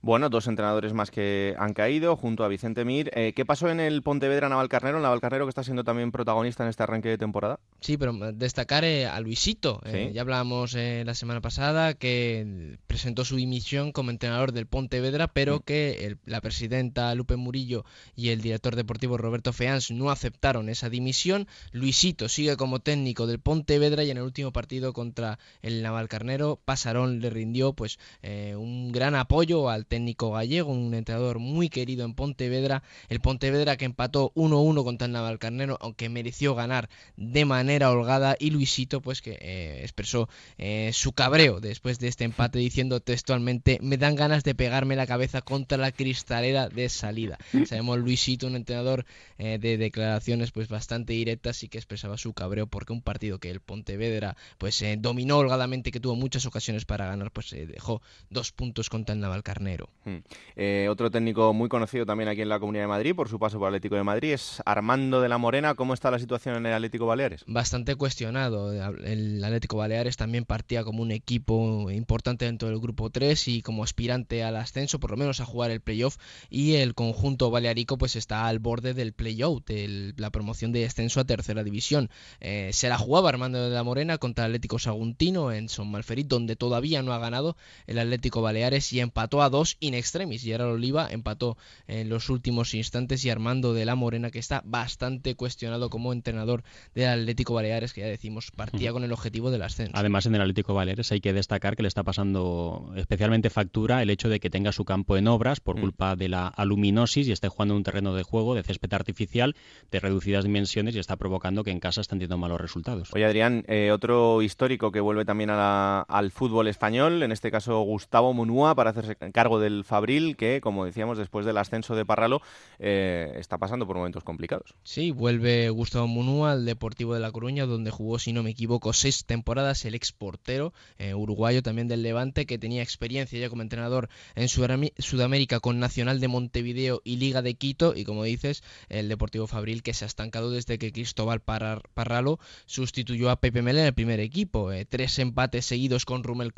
Bueno, dos entrenadores más que han caído junto a Vicente Mir. Eh, ¿Qué pasó en el Pontevedra Navalcarnero? El Navalcarnero que está siendo también protagonista en este arranque de temporada. Sí, pero destacar eh, a Luisito. Eh, ya hablábamos la semana pasada que presentó su dimisión como entrenador del Pontevedra, pero mm. que la presidenta Lupe Murillo y el director deportivo Roberto Feans no aceptaron esa dimisión. Luisito sigue como técnico del Pontevedra y en el último partido contra el Navalcarnero, Pasarón le rindió pues un gran apoyo al técnico gallego, un entrenador muy querido en Pontevedra. El Pontevedra que empató 1-1 contra el Navalcarnero, aunque mereció ganar de manera holgada. Y Luisito, pues que eh, expresó eh, su cabreo después de este empate, diciendo textualmente: Me dan ganas de pegarme la cabeza contra la cristalera de salida. Sabemos Luisito, un entrenador eh, de declaraciones pues bastante directas y que expresaba su cabreo porque un partido que el Pontevedra pues dominó holgadamente, que tuvo muchas ocasiones para ganar, pues dejó dos puntos contra el Navalcarnero. Hmm. Eh, otro técnico muy conocido también aquí en la Comunidad de Madrid por su paso por Atlético de Madrid es Armando de la Morena. ¿Cómo está la situación en el Atlético Baleares? Bastante cuestionado. El Atlético Baleares también partía como un equipo importante dentro del grupo 3 y como aspirante al ascenso, por lo menos a jugar el playoff. Y el conjunto balearico pues está al borde del playoff, de la promoción de ascenso a tercera división. Eh, se la jugaba Armando de la Morena contra el Atlético Saguntino en Son Malferit, donde todavía no ha ganado el Atlético Baleares y empató a dos in extremis. Y ahora Oliva empató en los últimos instantes y Armando de la Morena, que está bastante cuestionado como entrenador del Atlético Baleares, que ya decimos partía con el objetivo del ascenso. Además, en el Atlético Baleares hay que destacar que le está pasando especialmente factura el hecho de que tenga su campo en obras por mm. culpa de la aluminosis y esté jugando en un terreno de juego de césped artificial de reducidas dimensiones y está provocando que en casa estén teniendo malos resultados. Oye, Adrián, eh, otro histórico que vuelve también al fútbol español, en este caso Gustavo Munúa, para hacerse cargo del Fabril, que, como decíamos, después del ascenso de Parralo, eh, está pasando por momentos complicados. Sí, vuelve Gustavo Munúa al Deportivo de La Coruña, donde jugó, si no me equivoco, seis temporadas, el exportero eh, uruguayo también del Levante, que tenía experiencia ya como entrenador en Sudamérica con Nacional de Montevideo y Liga de Quito, y como dices, el Deportivo Fabril, que se ha estancado desde que Cristóbal Parralo sustituyó a Pepe Mel en el primer equipo. Eh, tres empates seguidos con Rubén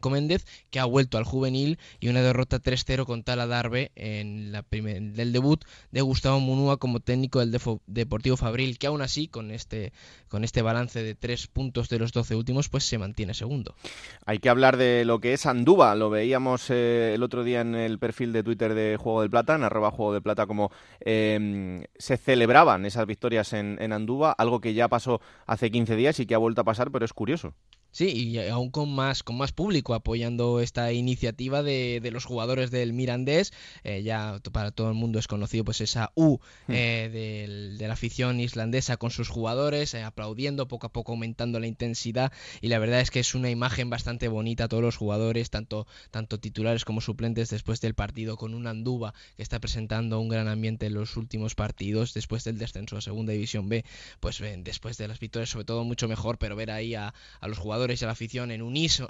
Coméndez, que ha vuelto al juvenil, y una derrota 3-0 con Darbe en la del debut de Gustavo Munúa como técnico del Deportivo Fabril, que aún así, con este, con este balance de tres puntos de los 12 últimos, pues se mantiene segundo. Hay que hablar de lo que es Andúba, lo veíamos eh, el otro día en el perfil de Twitter de Juego del Plata, en arroba Juego del Plata, como em, se celebraban esas victorias en, en Andúba, algo que ya pasó hace 15 días y que ha vuelto a pasar, pero es curioso. Sí, y aún con más, con más público apoyando esta iniciativa de, de los jugadores del Mirandés. Eh, ya para todo el mundo es conocido pues esa U hmm. eh, de la afición islandesa con sus jugadores, eh, aplaudiendo, poco a poco aumentando la intensidad. Y la verdad es que es una imagen bastante bonita todos los jugadores, tanto, tanto titulares como suplentes, después del partido, con un Anduba que está presentando un gran ambiente en los últimos partidos, después del descenso a Segunda División B, pues después de las victorias, sobre todo mucho mejor, pero ver ahí a, a los jugadores y a la afición en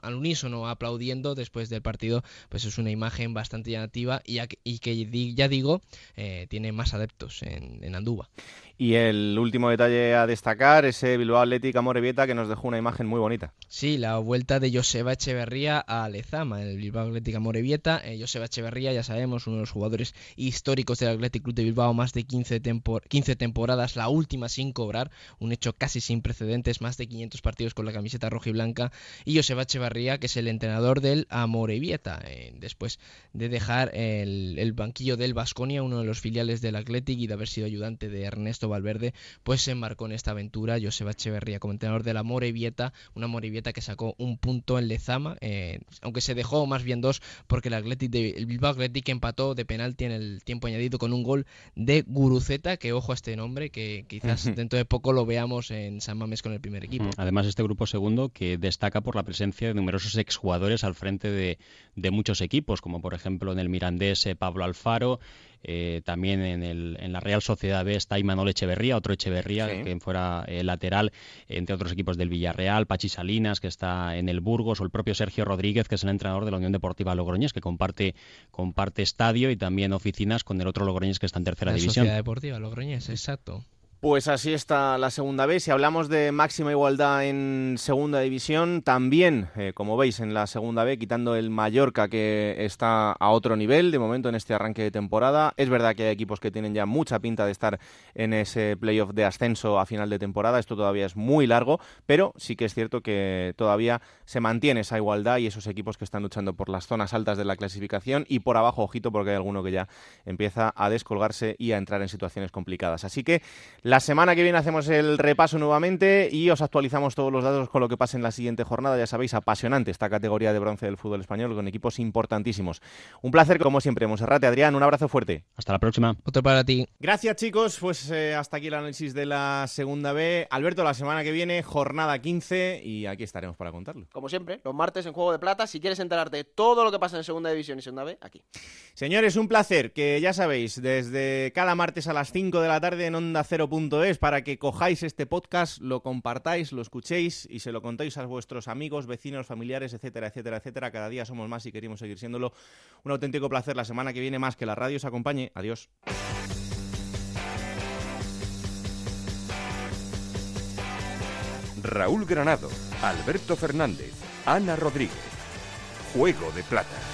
al unísono aplaudiendo después del partido, pues es una imagen bastante llamativa y, y que ya digo, eh, tiene más adeptos en, en Andúba. Y el último detalle a destacar, ese Bilbao Atlético Morevieta que nos dejó una imagen muy bonita. Sí, la vuelta de Joseba Echeverría a Lezama, el Bilbao Atlético Morevieta. Eh, Joseba Echeverría, ya sabemos, uno de los jugadores históricos del Athletic Club de Bilbao, más de 15, 15 temporadas, la última sin cobrar, un hecho casi sin precedentes, más de 500 partidos con la camiseta roja y blanca y Joseba Echevarría, que es el entrenador del Amorebieta, eh, después de dejar el, banquillo del Vasconia, uno de los filiales del Athletic, y de haber sido ayudante de Ernesto Valverde, pues se embarcó en esta aventura. Joseba Echeverría como entrenador del Amorebieta, una Amorebieta que sacó un punto en Lezama, eh, aunque se dejó más bien dos, porque el, Athletic de, el Bilbao Athletic empató de penalti en el tiempo añadido con un gol de Guruceta, que ojo a este nombre, que quizás dentro de poco lo veamos en San Mamés con el primer equipo. Además, este grupo segundo que destaca por la presencia de numerosos exjugadores al frente de, de muchos equipos, como por ejemplo en el Mirandés eh, Pablo Alfaro, eh, también en, el, en, la Real Sociedad B está Imanol Echeverría, otro Echeverría, que fuera eh, lateral, entre otros equipos del Villarreal, Pachi Salinas, que está en el Burgos, o el propio Sergio Rodríguez, que es el entrenador de la Unión Deportiva Logroñés, que comparte, comparte estadio y también oficinas con el otro Logroñés que está en tercera la división. Sociedad Deportiva Logroñés, exacto. Pues así está la segunda B. Si hablamos de máxima igualdad en segunda división, también, eh, como veis, en la segunda B, quitando el Mallorca que está a otro nivel de momento en este arranque de temporada. Es verdad que hay equipos que tienen ya mucha pinta de estar en ese playoff de ascenso a final de temporada. Esto todavía es muy largo, pero sí que es cierto que todavía se mantiene esa igualdad y esos equipos que están luchando por las zonas altas de la clasificación y por abajo, ojito, porque hay alguno que ya empieza a descolgarse y a entrar en situaciones complicadas. Así que la semana que viene hacemos el repaso nuevamente y os actualizamos todos los datos con lo que pasa en la siguiente jornada. Ya sabéis, apasionante esta categoría de bronce del fútbol español con equipos importantísimos. Un placer, como siempre, Monserrate. Adrián, un abrazo fuerte. Hasta la próxima. Otro para ti. Gracias, chicos. Pues eh, hasta aquí el análisis de la segunda B. Alberto, la semana que viene, jornada 15 y aquí estaremos para contarlo. Como siempre, los martes en Juego de Plata. Si quieres enterarte de todo lo que pasa en segunda división y segunda B, aquí. Señores, un placer que ya sabéis, desde cada martes a las 5 de la tarde en Onda 0 para que cojáis este podcast, lo compartáis, lo escuchéis y se lo contéis a vuestros amigos, vecinos, familiares, etcétera, etcétera, etcétera. Cada día somos más y queremos seguir siéndolo. Un auténtico placer la semana que viene más que la radio os acompañe. Adiós. Raúl Granado, Alberto Fernández, Ana Rodríguez. Juego de Plata.